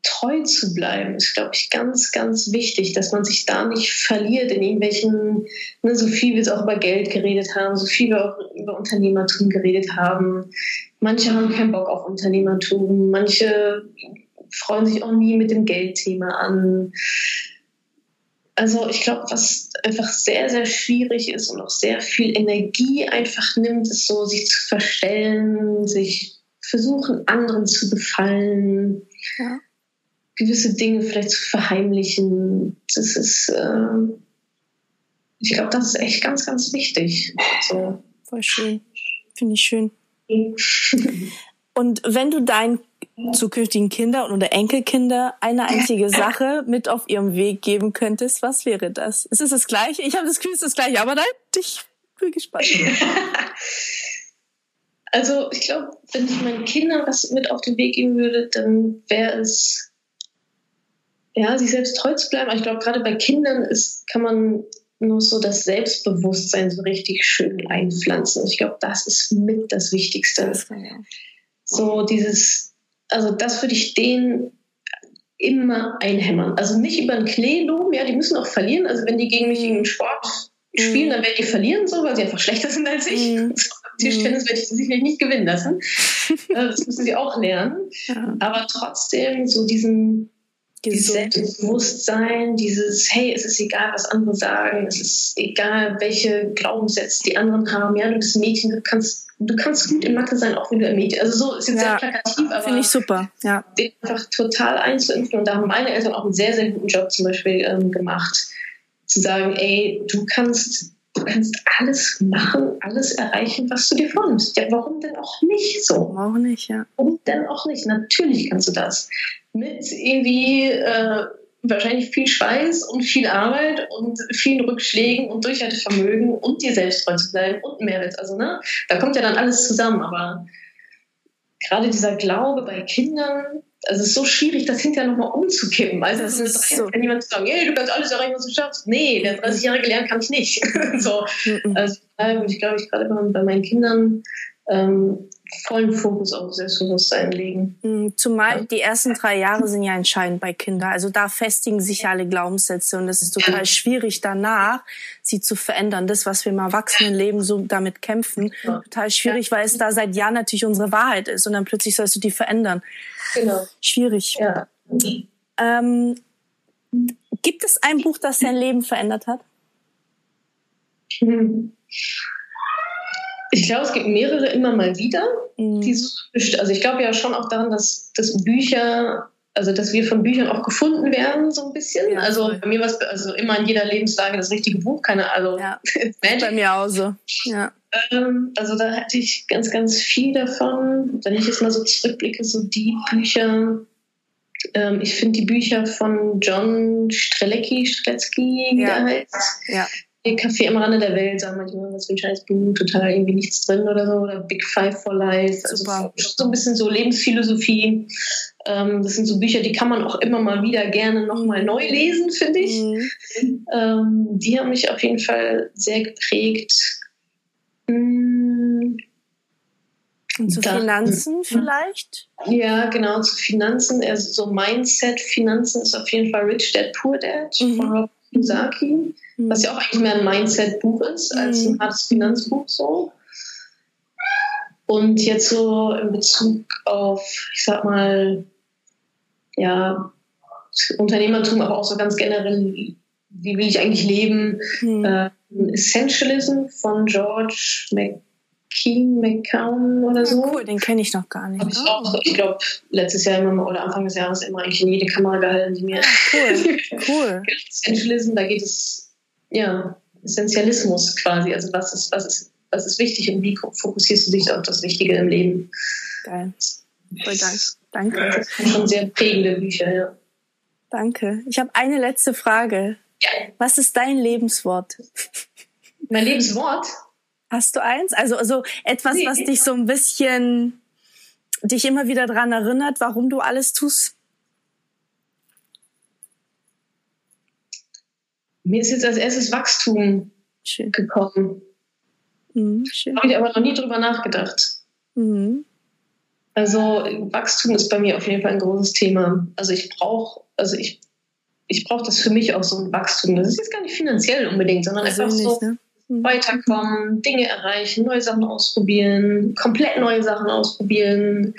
treu zu bleiben, ist, glaube ich, ganz, ganz wichtig, dass man sich da nicht verliert in irgendwelchen, ne, so viel wir es auch über Geld geredet haben, so viel wir auch über Unternehmertum geredet haben. Manche haben keinen Bock auf Unternehmertum, manche freuen sich auch nie mit dem Geldthema an. Also ich glaube, was einfach sehr, sehr schwierig ist und auch sehr viel Energie einfach nimmt, ist so, sich zu verstellen, sich versuchen, anderen zu gefallen. Ja gewisse Dinge vielleicht zu verheimlichen. Das ist, äh, ich glaube, das ist echt ganz, ganz wichtig. So. Voll schön. Finde ich schön. (laughs) Und wenn du deinen zukünftigen Kindern oder Enkelkinder eine einzige Sache mit auf ihrem Weg geben könntest, was wäre das? Ist es das Gleiche? Ich habe das Gefühl, es ist das Gleiche, aber nein, ich bin gespannt. (laughs) Also ich glaube, wenn ich meinen Kindern was mit auf den Weg geben würde, dann wäre es ja, sich selbst treu zu bleiben. Aber ich glaube, gerade bei Kindern ist, kann man nur so das Selbstbewusstsein so richtig schön einpflanzen. Ich glaube, das ist mit das Wichtigste. So dieses, also das würde ich denen immer einhämmern. Also nicht über ein Klee loben, ja, die müssen auch verlieren. Also wenn die gegen mich im Sport spielen, mhm. dann werden die verlieren, so, weil sie einfach schlechter sind als ich. Mhm. (laughs) Tischtennis werde ich sicherlich nicht gewinnen lassen. (laughs) Äh, das müssen sie auch lernen. Ja. Aber trotzdem so diesen dieses Selbstbewusstsein, dieses, hey, es ist egal, was andere sagen, es ist egal, welche Glaubenssätze die anderen haben. Ja, du bist ein Mädchen, du kannst, du kannst gut in Mathe sein, auch wenn du ein Mädchen. Also so ist jetzt ja, sehr plakativ, aber finde ich super. Ja, den einfach total einzuimpfen und da haben meine Eltern auch einen sehr sehr guten Job zum Beispiel ähm, gemacht, zu sagen, ey, du kannst Du kannst alles machen, alles erreichen, was du dir vornimmst. Ja, warum denn auch nicht so? Warum nicht, ja. Warum denn auch nicht? Natürlich kannst du das mit irgendwie äh, wahrscheinlich viel Schweiß und viel Arbeit und vielen Rückschlägen und Durchhaltevermögen und dir selbst treu zu bleiben und Mehrwert. Also, ne, da kommt ja dann alles zusammen. Aber gerade dieser Glaube bei Kindern, also es ist so schwierig, das hinterher nochmal umzukippen. Also, das ist so. wenn jemand sagt, hey, du kannst alles erreichen, was du schaffst. Nee, der 30 Jahre gelernt kann ich nicht. (laughs) so. Also, ich glaube, ich gerade bei, bei meinen Kindern ähm, vollen Fokus auf Selbstbewusstsein legen. Mm, zumal die ersten drei Jahre sind ja entscheidend bei Kindern. Also da festigen sich ja alle Glaubenssätze und es ist total schwierig danach, sie zu verändern. Das, was wir im Erwachsenenleben so damit kämpfen, total schwierig, weil es da seit Jahren natürlich unsere Wahrheit ist und dann plötzlich sollst du die verändern. Genau. Schwierig. Ja. Ähm, gibt es ein Buch, das dein Leben verändert hat? Hm. Ich glaube, es gibt mehrere immer mal wieder. Mhm. Also ich glaube ja schon auch daran, dass, dass Bücher, also dass wir von Büchern auch gefunden werden, so ein bisschen. Ja, also voll. bei mir war es also immer in jeder Lebenslage das richtige Buch, keine Ahnung. Ja. (laughs) bei mir auch so. Ja. Ähm, also da hatte ich ganz, ganz viel davon. Wenn ich jetzt mal so zurückblicke, so die Bücher, ähm, ich finde die Bücher von John Strelecki, Strelecki, wie ja. der heißt. Ja. Kaffee am Rande der Welt, sagen manchmal, was für ein scheiß Buch, total irgendwie nichts drin oder so, oder Big Five for Life. Also so ein bisschen so Lebensphilosophie. Ähm, das sind so Bücher, die kann man auch immer mal wieder gerne nochmal neu lesen, finde ich. Mhm. Ähm, die haben mich auf jeden Fall sehr geprägt. Hm. Und zu da, Finanzen vielleicht? Ja, genau, zu Finanzen. Also so Mindset, Finanzen ist auf jeden Fall Rich Dad, Poor Dad mhm. von Robert Kiyosaki. Was ja auch eigentlich mehr ein Mindset-Buch ist als ein mhm. hartes Finanzbuch so. Und jetzt so in Bezug auf, ich sag mal, ja, Unternehmertum, aber auch so ganz generell, wie will ich eigentlich leben? Mhm. Äh, Essentialism von George Mc Keen McCown oder so. cool, den kenne ich noch gar nicht. ich auch, ich glaube, letztes Jahr immer oder Anfang des Jahres immer eigentlich in jede Kamera gehalten, die mir. Ah, cool, (laughs) cool. Essentialism, da geht es, ja, Essentialismus quasi. Also was ist, was ist, was ist wichtig und wie fokussierst du dich auf das Wichtige im Leben? Geil. Voll dank. Danke. Das sind schon sehr prägende Bücher, ja. Danke. Ich habe eine letzte Frage. Ja. Was ist dein Lebenswort? Mein Lebenswort? Hast du eins? Also, also etwas, nee. was dich so ein bisschen, dich immer wieder daran erinnert, warum du alles tust? Mir ist jetzt als erstes Wachstum schön. gekommen. Mhm, Habe ich aber noch nie drüber nachgedacht. Mhm. Also Wachstum ist bei mir auf jeden Fall ein großes Thema. Also ich brauche, also ich, ich brauche das für mich auch so ein Wachstum. Das ist jetzt gar nicht finanziell unbedingt, sondern einfach so. Ne? Mhm. weiterkommen, Dinge erreichen, neue Sachen ausprobieren, komplett neue Sachen ausprobieren.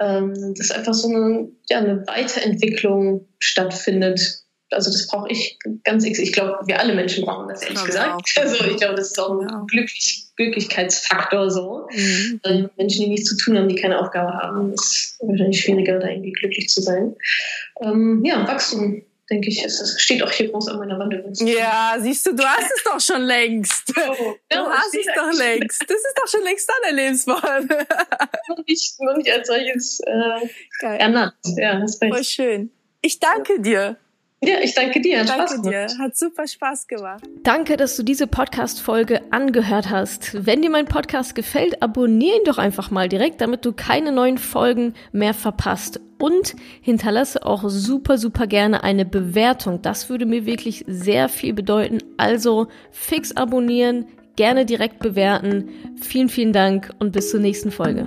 Ähm, dass einfach so eine, ja, eine Weiterentwicklung stattfindet. Also das brauche ich ganz, ich glaube, wir alle Menschen brauchen das, ehrlich gesagt. Auch. Also ich glaube, das ist auch ein ja. Glücklich, Glücklichkeitsfaktor so. Mhm. Also Menschen, die nichts zu tun haben, die keine Aufgabe haben, ist wahrscheinlich schwieriger, da irgendwie glücklich zu sein. Ähm, ja, Wachstum denke ich, das steht auch hier groß an meiner Wand. Ja, siehst du, du hast es doch schon längst. (laughs) Oh, du ja, hast es doch längst. Das ist doch schon längst deine Lebensform. (laughs) noch, nicht, noch nicht als solches äh, ernannt. Ja, das Voll schön. Ich danke dir. Ja, ich danke dir. Hat danke Spaß dir. Hat super Spaß gemacht. Danke, dass du diese Podcast-Folge angehört hast. Wenn dir mein Podcast gefällt, abonniere ihn doch einfach mal direkt, damit du keine neuen Folgen mehr verpasst. Und hinterlasse auch super, super gerne eine Bewertung. Das würde mir wirklich sehr viel bedeuten. Also fix abonnieren, gerne direkt bewerten. Vielen, vielen Dank und bis zur nächsten Folge.